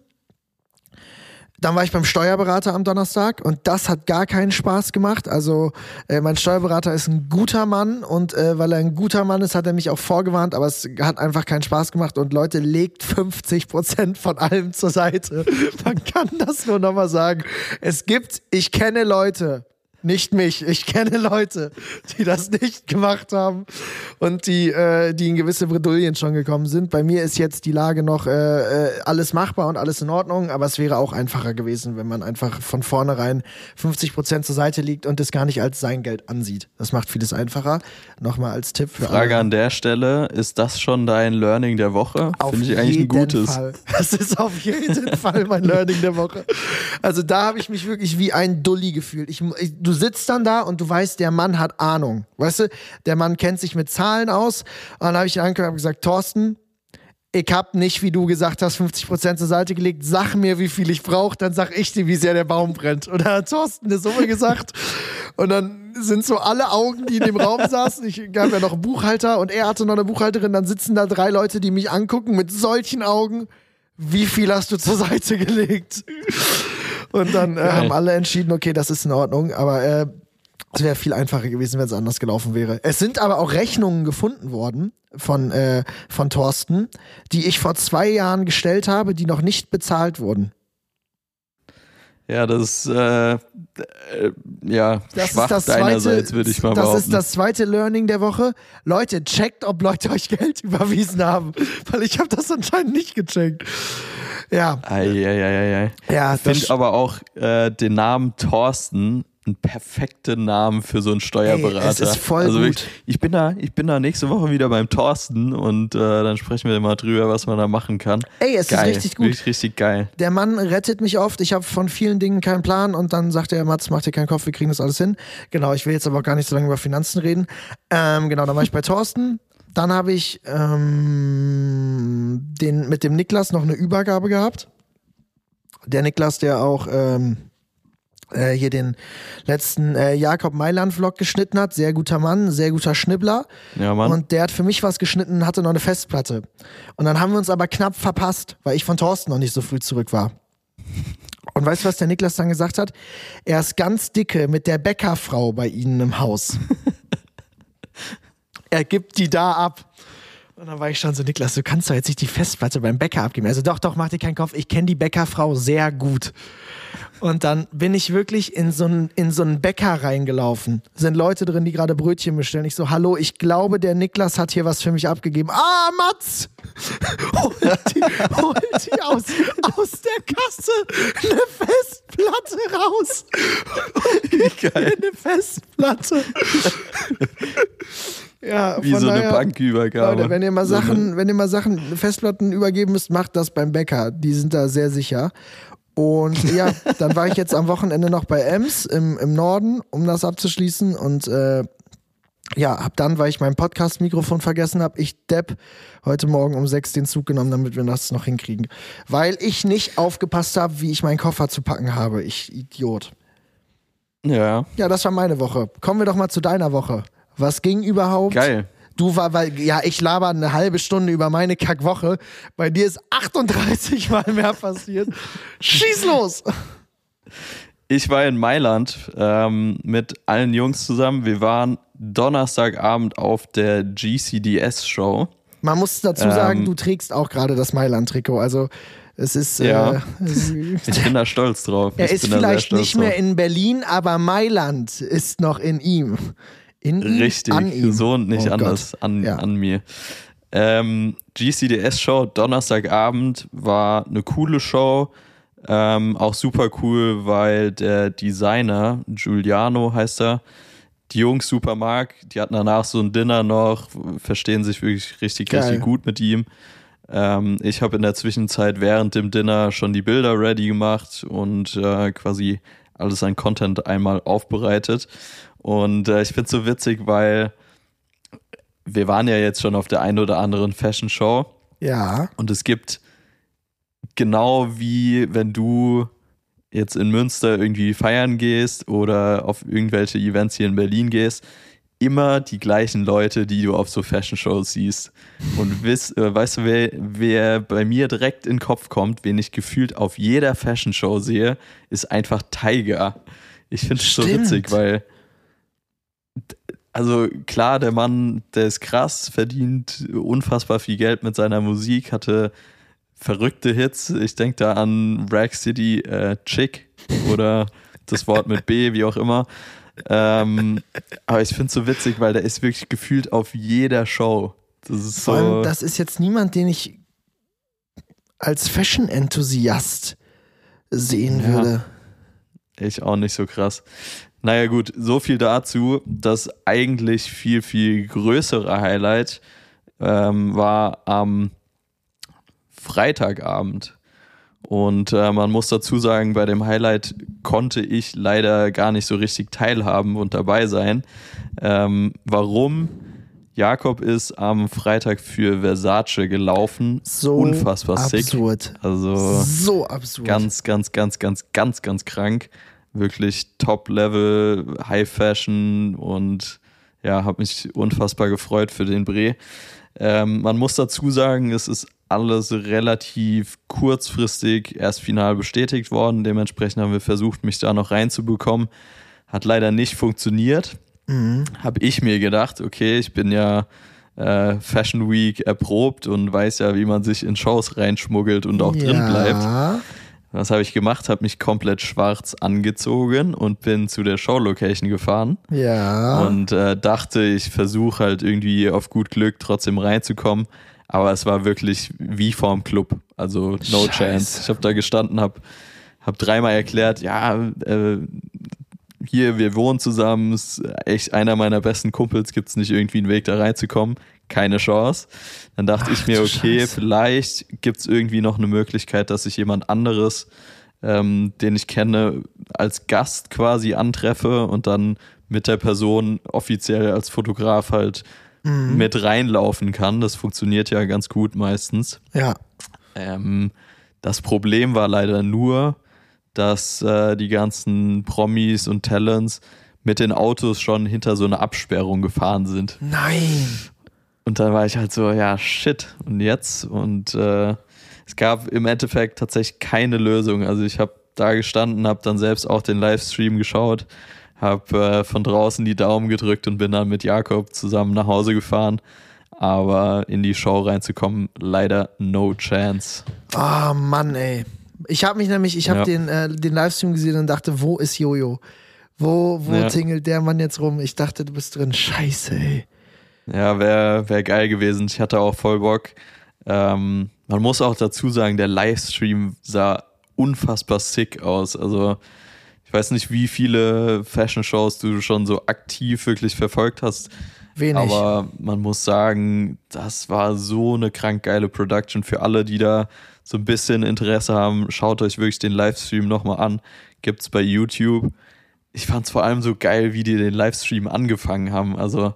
dann war ich beim Steuerberater am Donnerstag und das hat gar keinen Spaß gemacht. Also äh, mein Steuerberater ist ein guter Mann und äh, weil er ein guter Mann ist, hat er mich auch vorgewarnt, aber es hat einfach keinen Spaß gemacht und Leute, legt 50 Prozent von allem zur Seite. Man kann das nur nochmal sagen. Es gibt, ich kenne Leute, nicht mich. Ich kenne Leute, die das nicht gemacht haben und die, äh, die in gewisse Bredouillen schon gekommen sind. Bei mir ist jetzt die Lage noch äh, äh, alles machbar und alles in Ordnung, aber es wäre auch einfacher gewesen, wenn man einfach von vornherein 50 Prozent zur Seite liegt und es gar nicht als sein Geld ansieht. Das macht vieles einfacher. Nochmal als Tipp für Frage alle. an der Stelle, ist das schon dein Learning der Woche? Finde ich eigentlich ein gutes. Fall. Das ist auf jeden Fall mein Learning der Woche. Also da habe ich mich wirklich wie ein Dulli gefühlt. Ich, ich, du sitzt dann da und du weißt, der Mann hat Ahnung. Weißt du, der Mann kennt sich mit Zahlen aus. Und dann habe ich ihn angeguckt und gesagt, Thorsten, ich habe nicht, wie du gesagt hast, 50% zur Seite gelegt. Sag mir, wie viel ich brauche, dann sag ich dir, wie sehr der Baum brennt. Und dann hat Thorsten eine Summe gesagt. Und dann sind so alle Augen, die in dem Raum saßen. Ich gab ja noch einen Buchhalter und er hatte noch eine Buchhalterin. Dann sitzen da drei Leute, die mich angucken mit solchen Augen. wie viel hast du zur Seite gelegt? Und dann äh, haben alle entschieden, okay, das ist in Ordnung, aber äh, es wäre viel einfacher gewesen, wenn es anders gelaufen wäre. Es sind aber auch Rechnungen gefunden worden von, äh, von Thorsten, die ich vor zwei Jahren gestellt habe, die noch nicht bezahlt wurden. Ja, das ist äh, äh, ja Das schwach ist das deinerseits, zweite, würde ich mal das behaupten. ist das zweite Learning der Woche. Leute, checkt, ob Leute euch Geld überwiesen haben, weil ich habe das anscheinend nicht gecheckt. Ja, Eieieiei. ja, Ich finde das, aber auch äh, den Namen Thorsten einen perfekten Namen für so einen Steuerberater. Ey, es ist voll also gut. Wirklich, ich bin da, ich bin da nächste Woche wieder beim Thorsten und äh, dann sprechen wir mal drüber, was man da machen kann. ey, es geil, ist richtig gut. Wirklich richtig geil. Der Mann rettet mich oft. Ich habe von vielen Dingen keinen Plan und dann sagt er, Mats, mach dir keinen Kopf, wir kriegen das alles hin. Genau, ich will jetzt aber auch gar nicht so lange über Finanzen reden. Ähm, genau, dann war ich bei Thorsten. Dann habe ich ähm, den, mit dem Niklas noch eine Übergabe gehabt. Der Niklas, der auch ähm, äh, hier den letzten äh, Jakob Mailand-Vlog geschnitten hat. Sehr guter Mann, sehr guter Schnibbler. Ja, Mann. Und der hat für mich was geschnitten und hatte noch eine Festplatte. Und dann haben wir uns aber knapp verpasst, weil ich von Thorsten noch nicht so früh zurück war. Und weißt du, was der Niklas dann gesagt hat? Er ist ganz dicke mit der Bäckerfrau bei ihnen im Haus. er gibt die da ab. Und dann war ich schon so, Niklas, du kannst doch jetzt nicht die Festplatte beim Bäcker abgeben. Also doch, doch, mach dir keinen Kopf. Ich kenne die Bäckerfrau sehr gut. Und dann bin ich wirklich in so einen in so einen Bäcker reingelaufen. Sind Leute drin, die gerade Brötchen bestellen. Ich so, hallo, ich glaube, der Niklas hat hier was für mich abgegeben. Ah, Mats! holt die, holt die aus, aus der Kasse eine Festplatte raus. Wie geil. Eine Festplatte. Ja, Wie so eine Bankübergabe. Leute, wenn ihr mal Sachen, wenn ihr mal Sachen, Festplatten übergeben müsst, macht das beim Bäcker. Die sind da sehr sicher. Und ja, dann war ich jetzt am Wochenende noch bei Ems im, im Norden, um das abzuschließen. Und äh, ja, hab dann, weil ich mein Podcast-Mikrofon vergessen habe, ich Depp heute Morgen um sechs den Zug genommen, damit wir das noch hinkriegen. Weil ich nicht aufgepasst habe, wie ich meinen Koffer zu packen habe. Ich Idiot. Ja, Ja, das war meine Woche. Kommen wir doch mal zu deiner Woche. Was ging überhaupt? geil. Du war, weil, ja, ich laber eine halbe Stunde über meine Kackwoche. Bei dir ist 38 Mal mehr passiert. Schieß los! Ich war in Mailand ähm, mit allen Jungs zusammen. Wir waren Donnerstagabend auf der GCDS-Show. Man muss dazu sagen, Ähm. du trägst auch gerade das Mailand-Trikot. Also, es ist. Ja. Äh, Ich bin da stolz drauf. er ich ist vielleicht nicht mehr drauf. in Berlin, aber Mailand ist noch in ihm. In ihm? Richtig, An ihm. so und nicht Oh anders Gott. an, Ja. an mir. Ähm, GCDS-Show, Donnerstagabend, war eine coole Show. Ähm, auch super cool, weil der Designer, Giuliano heißt er, die Jungs super mag. Die hatten danach so ein Dinner noch, verstehen sich wirklich richtig, Geil. richtig gut mit ihm. Ähm, ich habe in der Zwischenzeit während dem Dinner schon die Bilder ready gemacht und äh, quasi alles an Content einmal aufbereitet. Und äh, ich finde es so witzig, weil wir waren ja jetzt schon auf der einen oder anderen Fashion Show Ja. und es gibt genau wie wenn du jetzt in Münster irgendwie feiern gehst oder auf irgendwelche Events hier in Berlin gehst, immer die gleichen Leute, die du auf so Fashion Shows siehst. Und wiss, äh, weißt du, wer, wer bei mir direkt in den Kopf kommt, wen ich gefühlt auf jeder Fashion Show sehe, ist einfach Tiger. Ich finde es so witzig, weil also klar, der Mann, der ist krass, verdient unfassbar viel Geld mit seiner Musik, hatte verrückte Hits. Ich denke da an Rag City äh, Chick oder das Wort mit B, wie auch immer. Ähm, aber ich finde es so witzig, weil der ist wirklich gefühlt auf jeder Show. Das ist Vor allem, so. das ist jetzt niemand, den ich als Fashion-Enthusiast sehen Ja. würde. Ich auch nicht so krass. Naja, gut, so viel dazu. Das eigentlich viel, viel größere Highlight ähm, war am Freitagabend. Und äh, man muss dazu sagen, bei dem Highlight konnte ich leider gar nicht so richtig teilhaben und dabei sein. Ähm, warum? Jakob ist am Freitag für Versace gelaufen. So Unfassbar sick. absurd. Also So absurd. ganz, ganz, ganz, ganz, ganz, ganz krank. Wirklich Top-Level, High Fashion und ja, habe mich unfassbar gefreut für den Bre. Ähm, man muss dazu sagen, es ist alles relativ kurzfristig erst final bestätigt worden. Dementsprechend haben wir versucht, mich da noch reinzubekommen. Hat leider nicht funktioniert. Mhm. Habe ich mir gedacht, okay, ich bin ja äh, Fashion Week erprobt und weiß ja, wie man sich in Shows reinschmuggelt und auch ja. drin bleibt. Was habe ich gemacht? Habe mich komplett schwarz angezogen und bin zu der Showlocation gefahren. Ja. Und äh, dachte, ich versuche halt irgendwie auf gut Glück trotzdem reinzukommen. Aber es war wirklich wie vorm Club. Also no Scheiße. chance. Ich habe da gestanden, habe hab dreimal erklärt, ja, äh, hier, wir wohnen zusammen, ist echt einer meiner besten Kumpels, gibt es nicht irgendwie einen Weg da reinzukommen? Keine Chance. Dann dachte Ach, ich mir, okay, Scheiße. vielleicht gibt es irgendwie noch eine Möglichkeit, dass ich jemand anderes, ähm, den ich kenne, als Gast quasi antreffe und dann mit der Person offiziell als Fotograf halt mhm. mit reinlaufen kann. Das funktioniert ja ganz gut meistens. Ja. Ähm, das Problem war leider nur, dass äh, die ganzen Promis und Talents mit den Autos schon hinter so einer Absperrung gefahren sind. Nein. Und dann war ich halt so, ja, shit. Und jetzt? Und äh, es gab im Endeffekt tatsächlich keine Lösung. Also ich habe da gestanden, habe dann selbst auch den Livestream geschaut, habe äh, von draußen die Daumen gedrückt und bin dann mit Jakob zusammen nach Hause gefahren. Aber in die Show reinzukommen, leider no chance. Ah, oh, Mann, ey. Ich habe mich nämlich, ich habe ja. den, äh, den Livestream gesehen und dachte, wo ist Jojo? Wo, wo ja. tingelt der Mann jetzt rum? Ich dachte, du bist drin. Scheiße, ey. Ja, wäre wär geil gewesen. Ich hatte auch voll Bock. Ähm, man muss auch dazu sagen, der Livestream sah unfassbar sick aus. Also, ich weiß nicht, wie viele Fashion-Shows du schon so aktiv wirklich verfolgt hast. Wenig. Aber man muss sagen, das war so eine krank geile Production für alle, die da so ein bisschen Interesse haben. Schaut euch wirklich den Livestream nochmal an. Gibt's bei YouTube. Ich fand's vor allem so geil, wie die den Livestream angefangen haben. Also,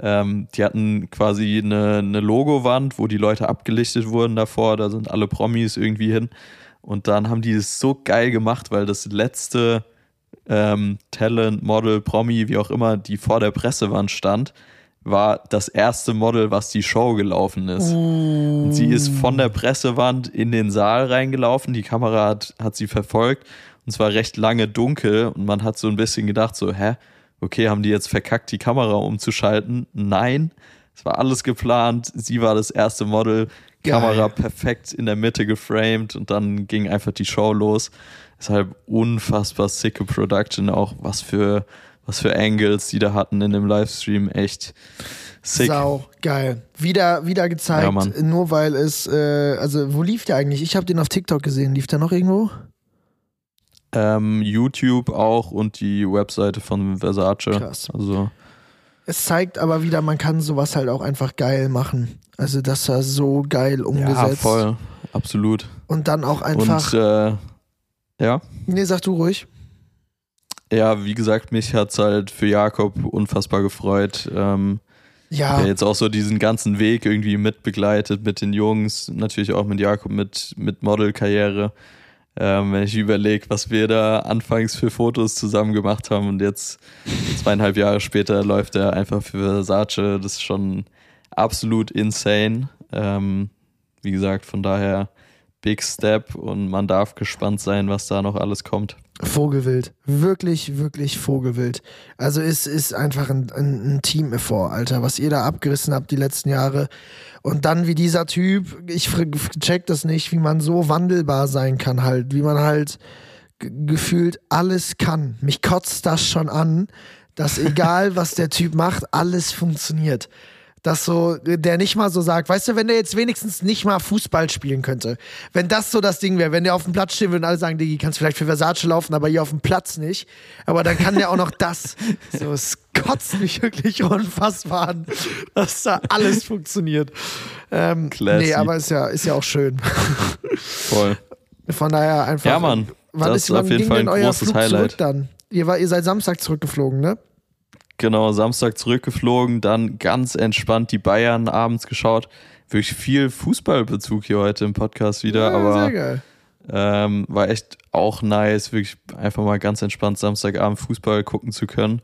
ähm, die hatten quasi eine, eine Logowand, wo die Leute abgelichtet wurden davor. Da sind alle Promis irgendwie hin. Und dann haben die es so geil gemacht, weil das letzte ähm, Talent, Model, Promi, wie auch immer, die vor der Pressewand stand, war das erste Model, was die Show gelaufen ist. Mm. Und sie ist von der Pressewand in den Saal reingelaufen. Die Kamera hat, hat sie verfolgt. Und es war recht lange dunkel. Und man hat so ein bisschen gedacht, so, hä? Okay, haben die jetzt verkackt, die Kamera umzuschalten? Nein. Es war alles geplant. Sie war das erste Model. Geil. Kamera perfekt in der Mitte geframed. Und dann ging einfach die Show los. Deshalb unfassbar sicke Production. Auch was für was für Angles die da hatten in dem Livestream. Echt sick. Sau, geil. Wieder, wieder gezeigt, ja, nur weil es, äh, also wo lief der eigentlich? Ich habe den auf TikTok gesehen. Lief der noch irgendwo? Ähm, YouTube auch und die Webseite von Versace. Krass. Also. Es zeigt aber wieder, man kann sowas halt auch einfach geil machen. Also das war so geil umgesetzt. Ja, voll. Absolut. Und dann auch einfach. Und, äh, ja. Nee, sag du ruhig. Ja, wie gesagt, mich hat es halt für Jakob unfassbar gefreut. Ähm, ja. Der jetzt auch so diesen ganzen Weg irgendwie mitbegleitet mit den Jungs, natürlich auch mit Jakob mit, mit Modelkarriere. Ähm, wenn ich überlege, was wir da anfangs für Fotos zusammen gemacht haben und jetzt zweieinhalb Jahre später läuft er einfach für Versace, das ist schon absolut insane. Ähm, wie gesagt, von daher Big Step und man darf gespannt sein, was da noch alles kommt. Vogelwild. Wirklich, wirklich Vogelwild. Also es ist einfach ein, ein, ein Team-Effort, Alter, was ihr da abgerissen habt die letzten Jahre. Und dann wie dieser Typ, ich check das nicht, wie man so wandelbar sein kann halt, wie man halt gefühlt alles kann. Mich kotzt das schon an, dass egal was der Typ macht, alles funktioniert dass so, der nicht mal so sagt, weißt du, wenn der jetzt wenigstens nicht mal Fußball spielen könnte, wenn das so das Ding wäre, wenn der auf dem Platz stehen würde und alle sagen, Digi, kannst vielleicht für Versace laufen, aber hier auf dem Platz nicht, aber dann kann der auch noch das. So, es kotzt mich wirklich unfassbar an, dass da alles funktioniert. Ähm, nee, aber ist ja, ist ja auch schön. Voll. Von daher einfach. Ja, Mann. Wann das ist, ist auf jeden Fall ein großes Flug Highlight. dann? Ihr, war, ihr seid Samstag zurückgeflogen, ne? Genau, Samstag zurückgeflogen, dann ganz entspannt die Bayern abends geschaut. Wirklich viel Fußballbezug hier heute im Podcast wieder, ja, aber ähm, war echt auch nice, wirklich einfach mal ganz entspannt Samstagabend Fußball gucken zu können.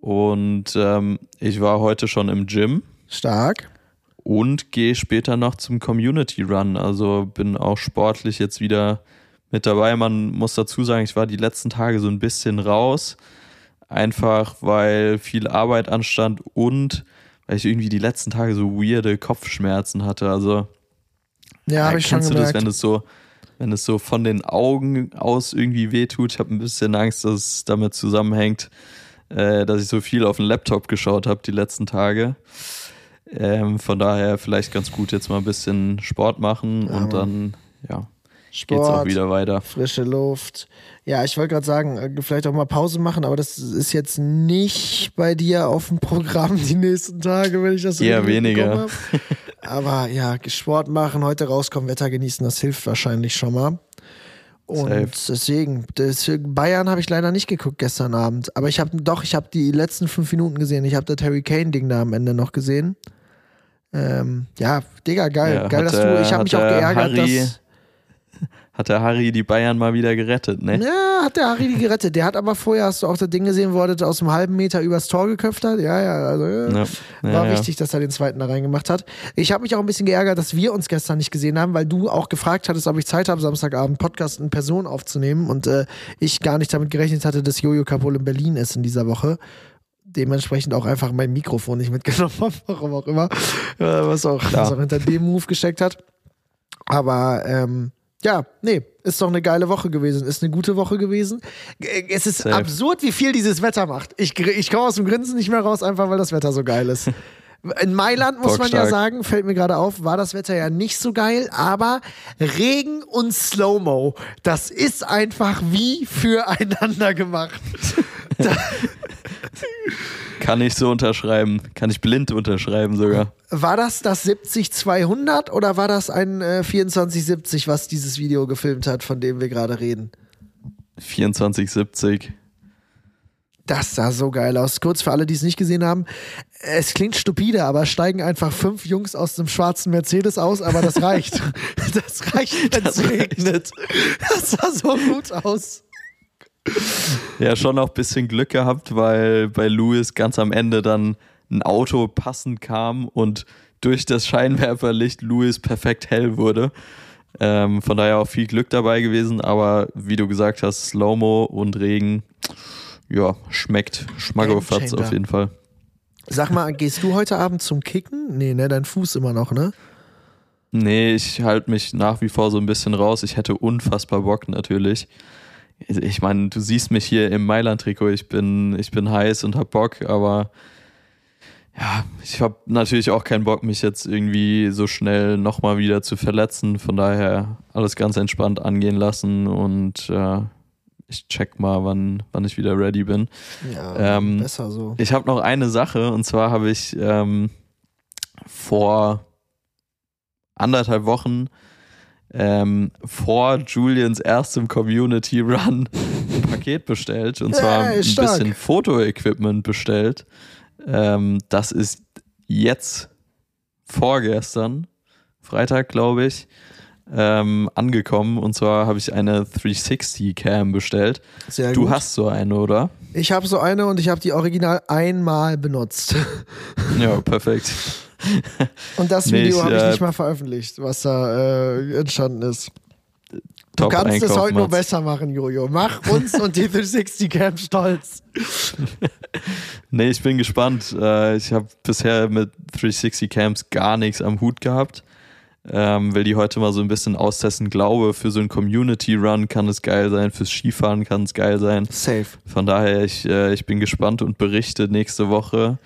Und ähm, ich war heute schon im Gym. Stark. und gehe später noch zum Community Run. Also bin auch sportlich jetzt wieder mit dabei. Man muss dazu sagen, ich war die letzten Tage so ein bisschen raus. Einfach weil viel Arbeit anstand und weil ich irgendwie die letzten Tage so weirde Kopfschmerzen hatte. Also Ja, habe ich kennst du gemerkt. das, wenn es so, wenn es so von den Augen aus irgendwie wehtut? Ich habe ein bisschen Angst, dass es damit zusammenhängt, äh, dass ich so viel auf den Laptop geschaut habe die letzten Tage. Ähm, von daher vielleicht ganz gut jetzt mal ein bisschen Sport machen Ja, und dann ja, geht's auch wieder weiter. Frische Luft. Ja, ich wollte gerade sagen, äh, vielleicht auch mal Pause machen, aber das ist jetzt nicht bei dir auf dem Programm die nächsten Tage, wenn ich das so Eher richtig weniger. Aber ja, Sport machen, heute rauskommen, Wetter genießen, das hilft wahrscheinlich schon mal. Und Safe. deswegen, deswegen, Bayern habe ich leider nicht geguckt gestern Abend. Aber ich habe doch, ich habe die letzten fünf Minuten gesehen. Ich habe das Harry Kane-Ding da am Ende noch gesehen. Ähm, ja, Digga, geil. Ja, geil, dass du. Ich habe mich auch geärgert, Harry- dass. Hat der Harry die Bayern mal wieder gerettet, ne? Ja, hat der Harry die gerettet. Der hat aber vorher, hast du auch das Ding gesehen, wo er das aus einem halben Meter übers Tor geköpft hat? Ja, ja, also ja. Ja, war ja, wichtig, dass er den zweiten da reingemacht hat. Ich habe mich auch ein bisschen geärgert, dass wir uns gestern nicht gesehen haben, weil du auch gefragt hattest, ob ich Zeit habe, Samstagabend Podcast in Person aufzunehmen und äh, ich gar nicht damit gerechnet hatte, dass Jojo Kapol in Berlin ist in dieser Woche. Dementsprechend auch einfach mein Mikrofon nicht mitgenommen habe, warum auch immer, äh, was, auch, was auch hinter dem Move gesteckt hat. Aber ähm, ja, nee, ist doch eine geile Woche gewesen, ist eine gute Woche gewesen. Es ist Safe. absurd, wie viel dieses Wetter macht. Ich, ich komme aus dem Grinsen nicht mehr raus, einfach weil das Wetter so geil ist. In Mailand muss man ja sagen, fällt mir gerade auf, war das Wetter ja nicht so geil, aber Regen und Slow-Mo, das ist einfach wie füreinander gemacht. Kann ich so unterschreiben. Kann ich blind unterschreiben sogar. War das das 70-200 oder war das ein äh, 2470, was dieses Video gefilmt hat, von dem wir gerade reden? 2470. Das sah so geil aus. Kurz für alle, die es nicht gesehen haben. Es klingt stupide, aber steigen einfach fünf Jungs aus dem schwarzen Mercedes aus, aber das reicht. Das reicht, wenn es regnet. Das sah so gut aus. Ja, schon auch ein bisschen Glück gehabt, weil bei Lewis ganz am Ende dann ein Auto passend kam und durch das Scheinwerferlicht Lewis perfekt hell wurde. Ähm, von daher auch viel Glück dabei gewesen, aber wie du gesagt hast, Slow-Mo und Regen, ja, schmeckt. Schmackofatz auf jeden Fall. Sag mal, gehst du heute Abend zum Kicken? Nee, ne, dein Fuß immer noch, ne? Nee, ich halte mich nach wie vor so ein bisschen raus. Ich hätte unfassbar Bock natürlich. Ich meine, du siehst mich hier im Mailand-Trikot. Ich bin, ich bin heiß und hab Bock, aber ja, ich habe natürlich auch keinen Bock, mich jetzt irgendwie so schnell nochmal wieder zu verletzen. Von daher alles ganz entspannt angehen lassen und äh, ich check mal, wann, wann ich wieder ready bin. Ja, Ähm, besser so. Ich habe noch eine Sache und zwar habe ich ähm, vor anderthalb Wochen ähm, vor Julians erstem Community Run ein Paket bestellt und zwar Hey, ein bisschen Fotoequipment bestellt. Ähm, das ist jetzt vorgestern, Freitag glaube ich, ähm, angekommen und zwar habe ich eine 360 Cam bestellt. Sehr Du gut. hast so eine, oder? Ich habe so eine und ich habe die original einmal benutzt. Ja, perfekt. Und das Video habe ich äh, nicht mal veröffentlicht, was da äh, entstanden ist. Du kannst es heute nur besser machen, Jojo. Mach uns und die 360 Cam stolz. Nee, ich bin gespannt. Äh, ich habe bisher mit 360 Camps gar nichts am Hut gehabt. Ähm, will die heute mal so ein bisschen austesten. Glaube, für so einen Community Run kann es geil sein, fürs Skifahren kann es geil sein. Safe. Von daher, ich, äh, ich bin gespannt und berichte nächste Woche,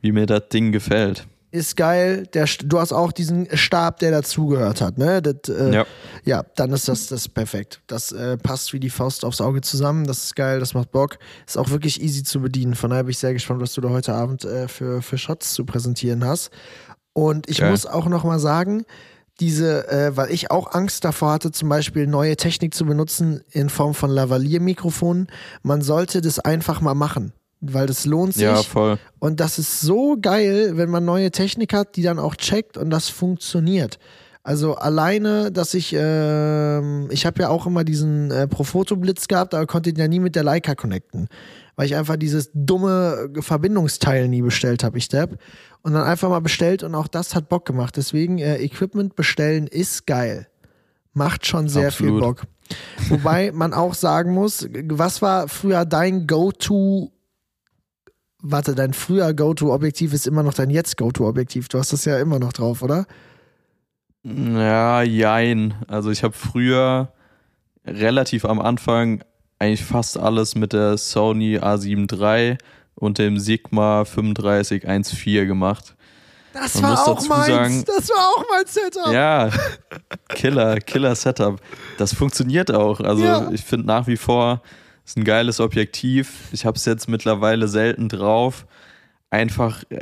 wie mir das Ding gefällt. Ist geil. Der, du hast auch diesen Stab, der dazugehört hat, ne? Das, äh, Ja. ja, dann ist das, das perfekt. Das äh, passt wie die Faust aufs Auge zusammen. Das ist geil, das macht Bock. Ist auch wirklich easy zu bedienen. Von daher bin ich sehr gespannt, was du da heute Abend äh, für, für Shots zu präsentieren hast. Und ich Geil. muss auch noch mal sagen, diese, äh, weil ich auch Angst davor hatte, zum Beispiel neue Technik zu benutzen in Form von Lavalier-Mikrofonen. Man sollte das einfach mal machen, weil das lohnt sich. Ja, voll. Und das ist so geil, wenn man neue Technik hat, die dann auch checkt und das funktioniert. Also alleine, dass ich, ähm, ich habe ja auch immer diesen äh, Profoto-Blitz gehabt, aber konnte den ja nie mit der Leica connecten. weil ich einfach dieses dumme Verbindungsteil nie bestellt habe, ich Depp. Und dann einfach mal bestellt und auch das hat Bock gemacht. Deswegen äh, Equipment bestellen ist geil. Macht schon sehr Absolut. viel Bock. Wobei man auch sagen muss, was war früher dein Go-To Warte, dein früher Go-To-Objektiv ist immer noch dein jetzt Go-To-Objektiv. Du hast das ja immer noch drauf, oder? Ja, jein. Also ich habe früher relativ am Anfang eigentlich fast alles mit der Sony A7 III und dem Sigma 3514 gemacht. Das Man war auch meins. sagen- das war auch mein Setup. Ja, Killer, Killer Setup. Das funktioniert auch. Also Ja. ich finde nach wie vor ist ein geiles Objektiv. Ich habe es jetzt mittlerweile selten drauf, einfach äh,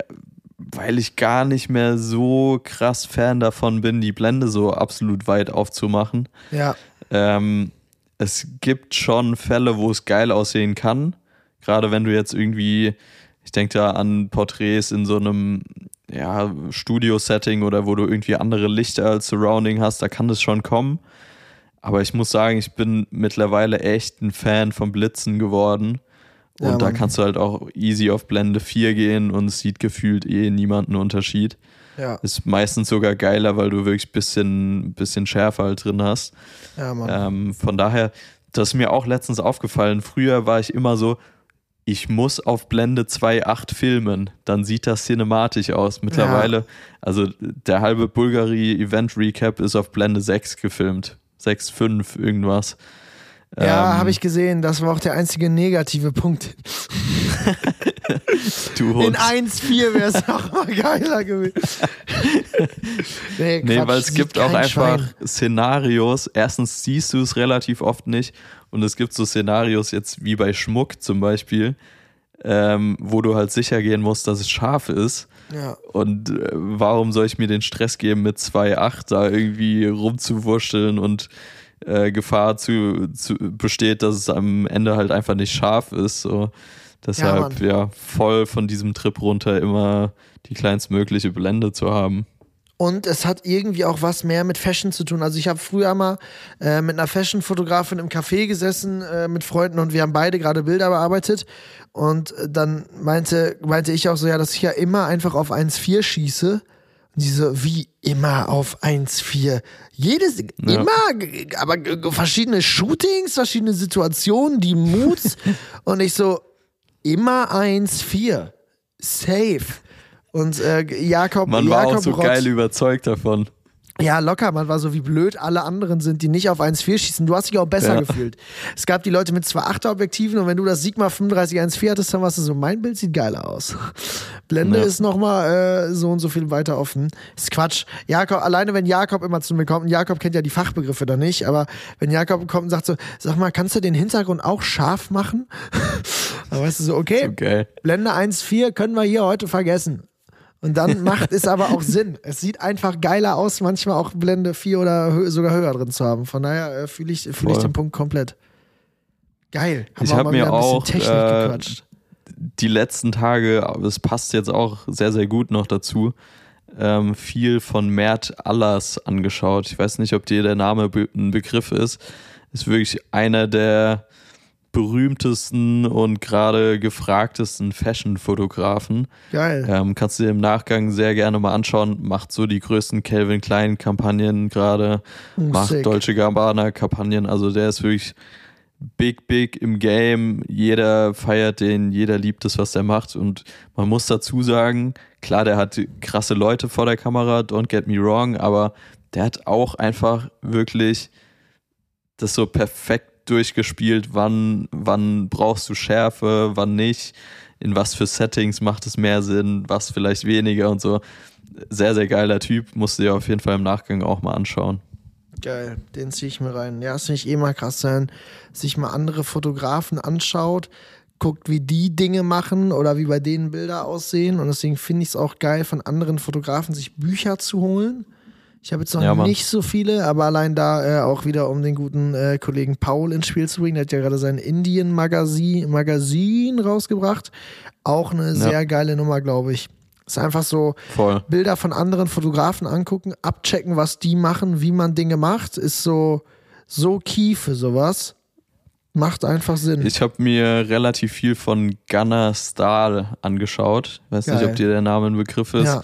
weil ich gar nicht mehr so krass Fan davon bin, die Blende so absolut weit aufzumachen. Ja, Ähm, es gibt schon Fälle, wo es geil aussehen kann. Gerade wenn du jetzt irgendwie, ich denke da an Porträts in so einem ja, Studio-Setting oder wo du irgendwie andere Lichter als Surrounding hast, da kann das schon kommen. Aber ich muss sagen, ich bin mittlerweile echt ein Fan von Blitzen geworden. Und Ja, da kannst du halt auch easy auf Blende 4 gehen und es sieht gefühlt eh niemand einen Unterschied. ja, Ist meistens sogar geiler, weil du wirklich bisschen, bisschen schärfer halt drin hast. ja. Ähm, von daher, das ist mir auch letztens aufgefallen. Früher war ich immer so, ich muss auf Blende 2.8 filmen, dann sieht das cinematisch aus. Mittlerweile, also der halbe Bulgari Event Recap ist auf Blende 6 gefilmt. 6.5 irgendwas. Ja, Ähm, habe ich gesehen. Das war auch der einzige negative Punkt. Du In Hund. 1,4 wäre es noch mal geiler gewesen. nee, Nee, Quatsch, weil es gibt auch einfach Schwein. Szenarios. Erstens siehst du es relativ oft nicht. Und es gibt so Szenarios jetzt wie bei Schmuck zum Beispiel, ähm, wo du halt sicher gehen musst, dass es scharf ist. Ja. Und äh, warum soll ich mir den Stress geben, mit 2,8 da irgendwie rumzuwurschteln und äh, Gefahr zu, zu besteht, dass es am Ende halt einfach nicht scharf ist. So. Deshalb Mann. ja, voll von diesem Trip runter immer die kleinstmögliche Blende zu haben. Und es hat irgendwie auch was mehr mit Fashion zu tun. Also ich habe früher mal äh, mit einer Fashion-Fotografin im Café gesessen äh, mit Freunden und wir haben beide gerade Bilder bearbeitet. Und äh, dann meinte, meinte ich auch so, ja, dass ich ja immer einfach auf 1,4 schieße. Und sie so, wie immer auf 1,4? Jedes, Ja. immer, aber verschiedene Shootings, verschiedene Situationen, die Moods. und ich so, immer 1,4. Safe. Und äh, Jakob, Man war Jakob auch so Rott- geil überzeugt davon. ja, locker, man war so, wie blöd alle anderen sind, die nicht auf 1,4 schießen. Du hast dich auch besser Ja. gefühlt. Es gab die Leute mit 2,8er Objektiven und wenn du das Sigma 3514 hattest, dann warst du so, mein Bild sieht geiler aus. Blende Ja. ist nochmal äh, so und so viel weiter offen. Ist Quatsch. Jakob, alleine wenn Jakob immer zu mir kommt, und Jakob kennt ja die Fachbegriffe da nicht, aber wenn Jakob kommt und sagt so, sag mal, kannst du den Hintergrund auch scharf machen? dann weißt du so, okay, geil. Blende 1.4 können wir hier heute vergessen. Und dann macht es aber auch Sinn. Es sieht einfach geiler aus, manchmal auch Blende 4 oder hö sogar höher drin zu haben. Von daher äh, fühle ich, fühl ich den Punkt komplett. Geil. Haben Ich wir hab mal mir wieder ein bisschen auch, äh, gequatscht. Die letzten Tage, aber es passt jetzt auch sehr, sehr gut noch dazu, ähm, viel von Mert Allers angeschaut. Ich weiß nicht, ob dir der Name be ein Begriff ist. Ist wirklich einer der berühmtesten und gerade gefragtesten Fashion-Fotografen. Geil. Ähm, kannst du dir im Nachgang sehr gerne mal anschauen. Macht so die größten Calvin Klein Kampagnen gerade. Oh, Macht sick. Dolce Gabbana Kampagnen. Also der ist wirklich big, big im Game. Jeder feiert den, jeder liebt es, was der macht. Und man muss dazu sagen, klar, der hat krasse Leute vor der Kamera, don't get me wrong, aber der hat auch einfach wirklich das so perfekt durchgespielt, wann, wann brauchst du Schärfe, wann nicht, in was für Settings macht es mehr Sinn, was vielleicht weniger und so. Sehr, sehr geiler Typ, musst du dir auf jeden Fall im Nachgang auch mal anschauen. Geil, den ziehe ich mir rein. Ja, finde ich eh mal krass sein, sich mal andere Fotografen anschaut, guckt, wie die Dinge machen oder wie bei denen Bilder aussehen. Und deswegen finde ich es auch geil, von anderen Fotografen sich Bücher zu holen. Ich habe jetzt noch Ja, nicht so viele, aber allein da äh, auch wieder, um den guten äh, Kollegen Paul ins Spiel zu bringen. Der hat ja gerade sein Indien-Magazin Magazin rausgebracht. Auch eine sehr geile Nummer, glaube ich. Ist einfach so, Voll. Bilder von anderen Fotografen angucken, abchecken, was die machen, wie man Dinge macht, ist so, so key für sowas. Macht einfach Sinn. Ich habe mir relativ viel von Gunnar Stahl angeschaut. Weiß nicht, Geil. ob dir der Name ein Begriff ist. ja.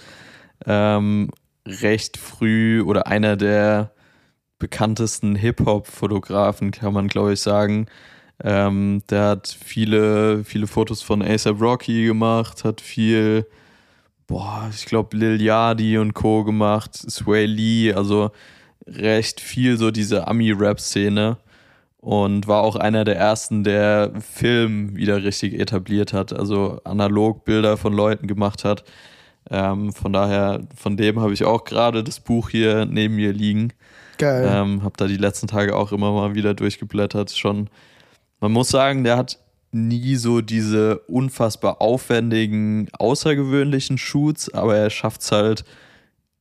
Ähm, recht früh oder einer der bekanntesten Hip-Hop-Fotografen, kann man glaube ich sagen. Ähm, der hat viele, viele Fotos von ASAP Rocky gemacht, hat viel, boah, ich glaube Lil Yachty und Co. gemacht, Sway Lee, also recht viel so diese Ami-Rap-Szene und war auch einer der ersten, der Film wieder richtig etabliert hat, also analog Bilder von Leuten gemacht hat. Ähm, von daher, von dem habe ich auch gerade das Buch hier neben mir liegen. Geil. Ähm, hab da die letzten Tage auch immer mal wieder durchgeblättert. Schon, man muss sagen, der hat nie so diese unfassbar aufwendigen, außergewöhnlichen Shoots, aber er schafft es halt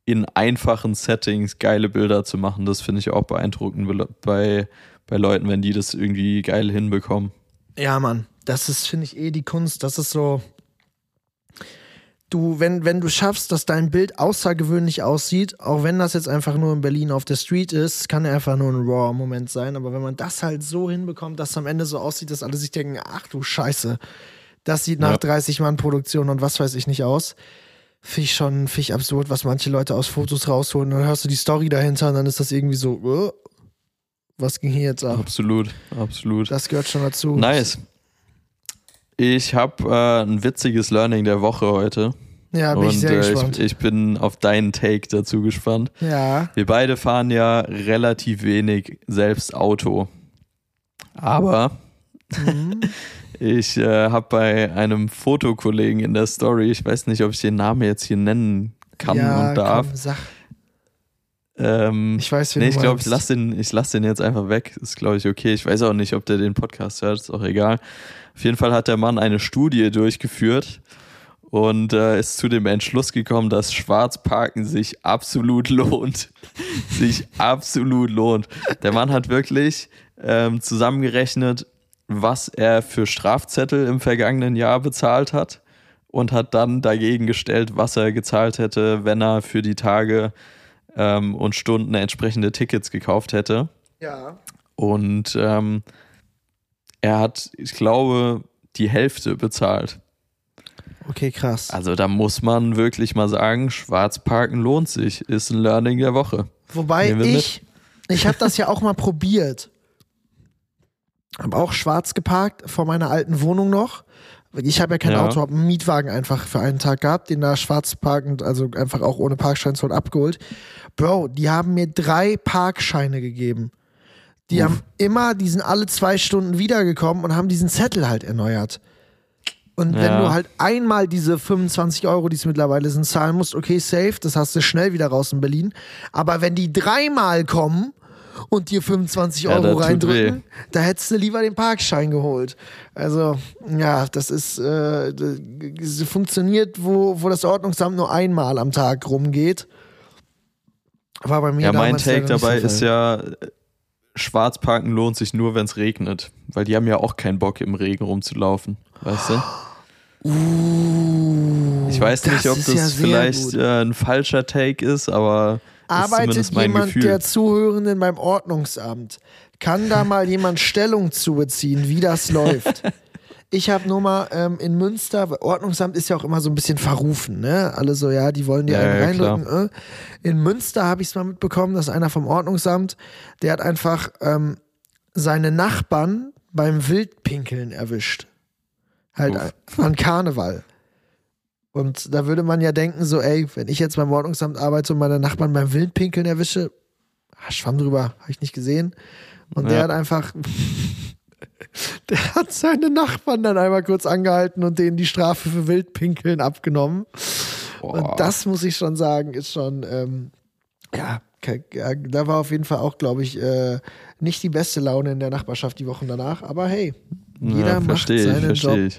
in einfachen Settings geile Bilder zu machen. Das finde ich auch beeindruckend bei, bei Leuten, wenn die das irgendwie geil hinbekommen. Ja, Mann, das ist, finde ich, eh die Kunst. Das ist so. Du, wenn, wenn du schaffst, dass dein Bild außergewöhnlich aussieht, auch wenn das jetzt einfach nur in Berlin auf der Street ist, kann einfach nur ein Raw-Moment sein. Aber wenn man das halt so hinbekommt, dass es am Ende so aussieht, dass alle sich denken, ach du Scheiße, das sieht nach Ja. 30 Mann Produktion und was weiß ich nicht aus. Finde ich schon find ich absurd, was manche Leute aus Fotos rausholen. Dann hörst du die Story dahinter und dann ist das irgendwie so, äh, was ging hier jetzt ab? Absolut, absolut. Das gehört schon dazu. Nice. Ich habe äh, ein witziges Learning der Woche heute. Ja, bin ich sehr äh, gespannt. ich, ich bin auf deinen Take dazu gespannt. ja. Wir beide fahren ja relativ wenig selbst Auto. Aber Mhm. ich äh, habe bei einem Fotokollegen in der Story, ich weiß nicht, ob ich den Namen jetzt hier nennen kann ja, und darf. Komm, sag. Ähm, Ich weiß, nee, ich glaube, ich lasse den, ich lass den jetzt einfach weg. Ist, glaube ich, okay. Ich weiß auch nicht, ob der den Podcast hört, ist auch egal. Auf jeden Fall hat der Mann eine Studie durchgeführt und äh, ist zu dem Entschluss gekommen, dass Schwarzparken sich absolut lohnt. sich absolut lohnt. Der Mann hat wirklich ähm, zusammengerechnet, was er für Strafzettel im vergangenen Jahr bezahlt hat und hat dann dagegen gestellt, was er gezahlt hätte, wenn er für die Tage ähm, und Stunden entsprechende Tickets gekauft hätte. Ja. Und ähm, er hat, ich glaube, die Hälfte bezahlt. Okay, krass. Also da muss man wirklich mal sagen, Schwarzparken lohnt sich. Ist ein Learning der Woche. Wobei nehmen wir ich, ich habe das ja auch mal probiert. Habe auch schwarz geparkt vor meiner alten Wohnung noch. Ich habe ja kein Ja. Auto, habe einen Mietwagen einfach für einen Tag gehabt, den da schwarz parkend, also einfach auch ohne Parkschein zu abgeholt. Bro, die haben mir drei Parkscheine gegeben. Die haben immer, die sind alle zwei Stunden wiedergekommen und haben diesen Zettel halt erneuert. Und wenn Ja. du halt einmal diese 25 Euro, die es mittlerweile sind, zahlen musst, okay, safe, das hast du schnell wieder raus in Berlin. Aber wenn die dreimal kommen und dir 25 Ja, Euro reindrücken, da hättest du lieber den Parkschein geholt. Also, ja, das ist, äh, das funktioniert, wo, wo das Ordnungsamt nur einmal am Tag rumgeht. War bei mir Ja, mein Take dabei ist ja, Schwarzparken lohnt sich nur, wenn es regnet. Weil die haben ja auch keinen Bock, im Regen rumzulaufen. Weißt du? Uh, Ich weiß nicht, ob ist das ja vielleicht äh, ein falscher Take ist, aber ist Arbeitet mein jemand Gefühl. der Zuhörenden beim Ordnungsamt? Kann da mal jemand Stellung zu beziehen, wie das läuft? Ich habe nur mal ähm, in Münster, Ordnungsamt ist ja auch immer so ein bisschen verrufen, ne? Alle so, ja, die wollen dir Ja, einen ja, reindrücken. Äh. In Münster habe ich es mal mitbekommen, dass einer vom Ordnungsamt, der hat einfach ähm, seine Nachbarn beim Wildpinkeln erwischt. Halt Uff. an Karneval. Und da würde man ja denken, so, ey, wenn ich jetzt beim Ordnungsamt arbeite und meine Nachbarn beim Wildpinkeln erwische, ah, schwamm drüber, habe ich nicht gesehen. Und der Ja. hat einfach, der hat seine Nachbarn dann einmal kurz angehalten und denen die Strafe für Wildpinkeln abgenommen. Boah. Und das muss ich schon sagen, ist schon, ähm, ja, da war auf jeden Fall auch, glaube ich, äh, nicht die beste Laune in der Nachbarschaft die Wochen danach. Aber hey, jeder ja, macht verstehe ich, seinen verstehe Job.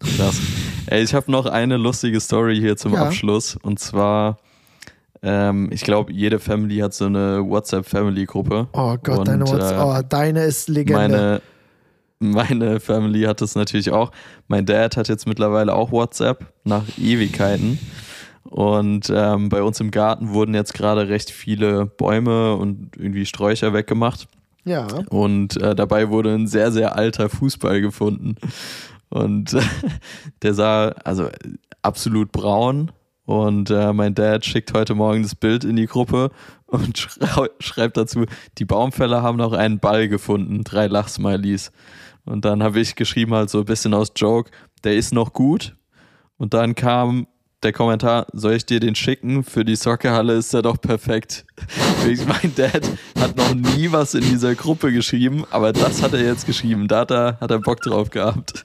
ich. Krass. Ey, ich habe noch eine lustige Story hier zum Ja. Abschluss. Und zwar, ähm, ich glaube, jede Family hat so eine WhatsApp-Family-Gruppe. Oh Gott, Und, deine WhatsApp, äh, oh, deine ist Legende. Meine, meine Family hat das natürlich auch. Mein Dad hat jetzt mittlerweile auch WhatsApp nach Ewigkeiten. Und ähm, bei uns im Garten wurden jetzt gerade recht viele Bäume und irgendwie Sträucher weggemacht. Ja. Und äh, dabei wurde ein sehr, sehr alter Fußball gefunden. Und äh, der sah also absolut braun. Und äh, mein Dad schickt heute Morgen das Bild in die Gruppe und schrei schreibt dazu, die Baumfäller haben noch einen Ball gefunden, drei Lachsmilies. Und dann habe ich geschrieben halt so ein bisschen aus Joke, der ist noch gut. Und dann kam der Kommentar, soll ich dir den schicken? Für die Soccerhalle ist er doch perfekt. mein Dad hat noch nie was in dieser Gruppe geschrieben, aber das hat er jetzt geschrieben. Da hat er, hat er Bock drauf gehabt.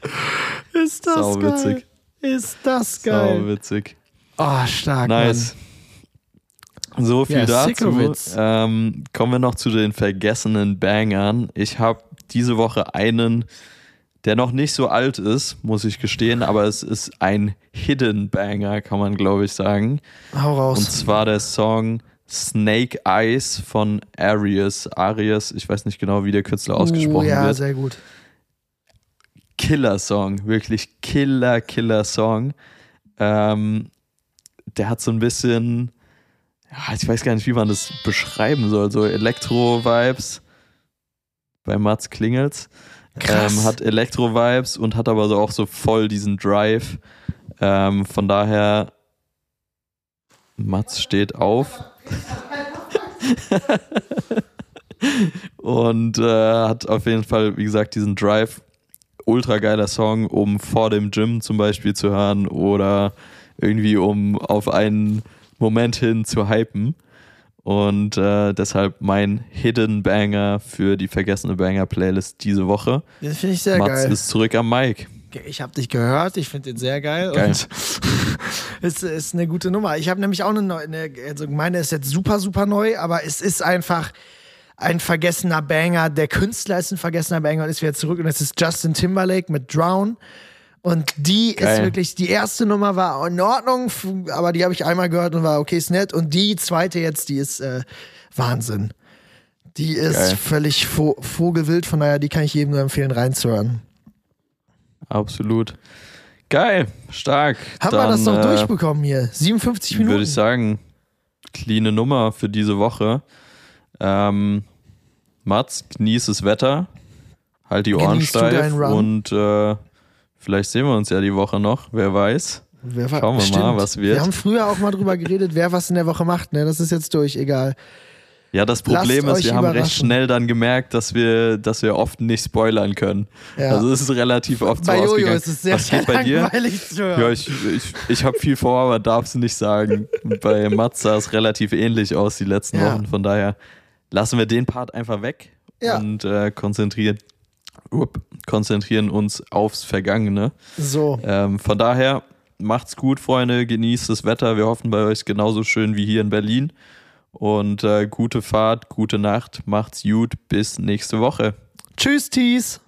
Ist das Sau geil. witzig. Ist das geil. Sau witzig. Oh, stark. Nice. So viel Ja, dazu. Ähm, kommen wir noch zu den vergessenen Bangern. Ich habe diese Woche einen, der noch nicht so alt ist, muss ich gestehen, aber es ist ein Hidden Banger, kann man glaube ich sagen. Hau raus. Und zwar der Song Snake Eyes von Arias. Arias, ich weiß nicht genau, wie der Künstler ausgesprochen uh, ja, wird. sehr gut. Killer-Song, wirklich Killer, Killer-Song. Ähm, der hat so ein bisschen, ja, ich weiß gar nicht, wie man das beschreiben soll, so Elektro-Vibes. Bei Mats Klingels. Ähm, hat Elektro-Vibes und hat aber so auch so voll diesen Drive. Ähm, von daher, Mats steht auf. und äh, hat auf jeden Fall, wie gesagt, diesen Drive. Ultra geiler Song, um vor dem Gym zum Beispiel zu hören oder irgendwie um auf einen Moment hin zu hypen. Und äh, deshalb mein Hidden Banger für die vergessene Banger Playlist diese Woche. Den finde ich sehr Mats geil. ist zurück am Mic. Ich habe dich gehört, ich finde den sehr geil. Geil. Und es ist eine gute Nummer. Ich habe nämlich auch eine neue, also meine ist jetzt super, super neu, aber es ist einfach ein vergessener Banger. Der Künstler ist ein vergessener Banger und ist wieder zurück und es ist Justin Timberlake mit Drown. Und die Geil. ist wirklich, die erste Nummer war in Ordnung, aber die habe ich einmal gehört und war okay, ist nett. Und die zweite jetzt, die ist äh, Wahnsinn. Die ist Geil. völlig vo vogelwild, von daher, die kann ich jedem nur empfehlen, reinzuhören. Absolut. Geil, stark. Haben wir das Dann, noch äh, durchbekommen hier? 57 Minuten. Würde ich sagen, cleane Nummer für diese Woche. Ähm, Mats, genieß das Wetter. Halt die Ohren Genießt steif und äh, vielleicht sehen wir uns ja die Woche noch, wer weiß. Wer war- Schauen wir mal, Stimmt. was wird. Wir haben früher auch mal drüber geredet, wer was in der Woche macht. Ne? Das ist jetzt durch, egal. Ja, das Problem Lasst ist, wir haben recht schnell dann gemerkt, dass wir, dass wir oft nicht spoilern können. Ja. Also es ist relativ oft Bei so Jojo ausgegangen. ist es sehr, Was geht bei dir? Ja, ich, ich, ich habe viel vor, aber darf es nicht sagen. Bei Mats sah es relativ ähnlich aus die letzten Ja. Wochen. Von daher lassen wir den Part einfach weg Ja. und äh, konzentrieren, konzentrieren uns aufs Vergangene. so, Ähm, von daher macht's gut, Freunde. Genießt das Wetter. Wir hoffen bei euch genauso schön wie hier in Berlin. Und äh, gute Fahrt, gute Nacht. Macht's gut. Bis nächste Woche. tschüss, Tees.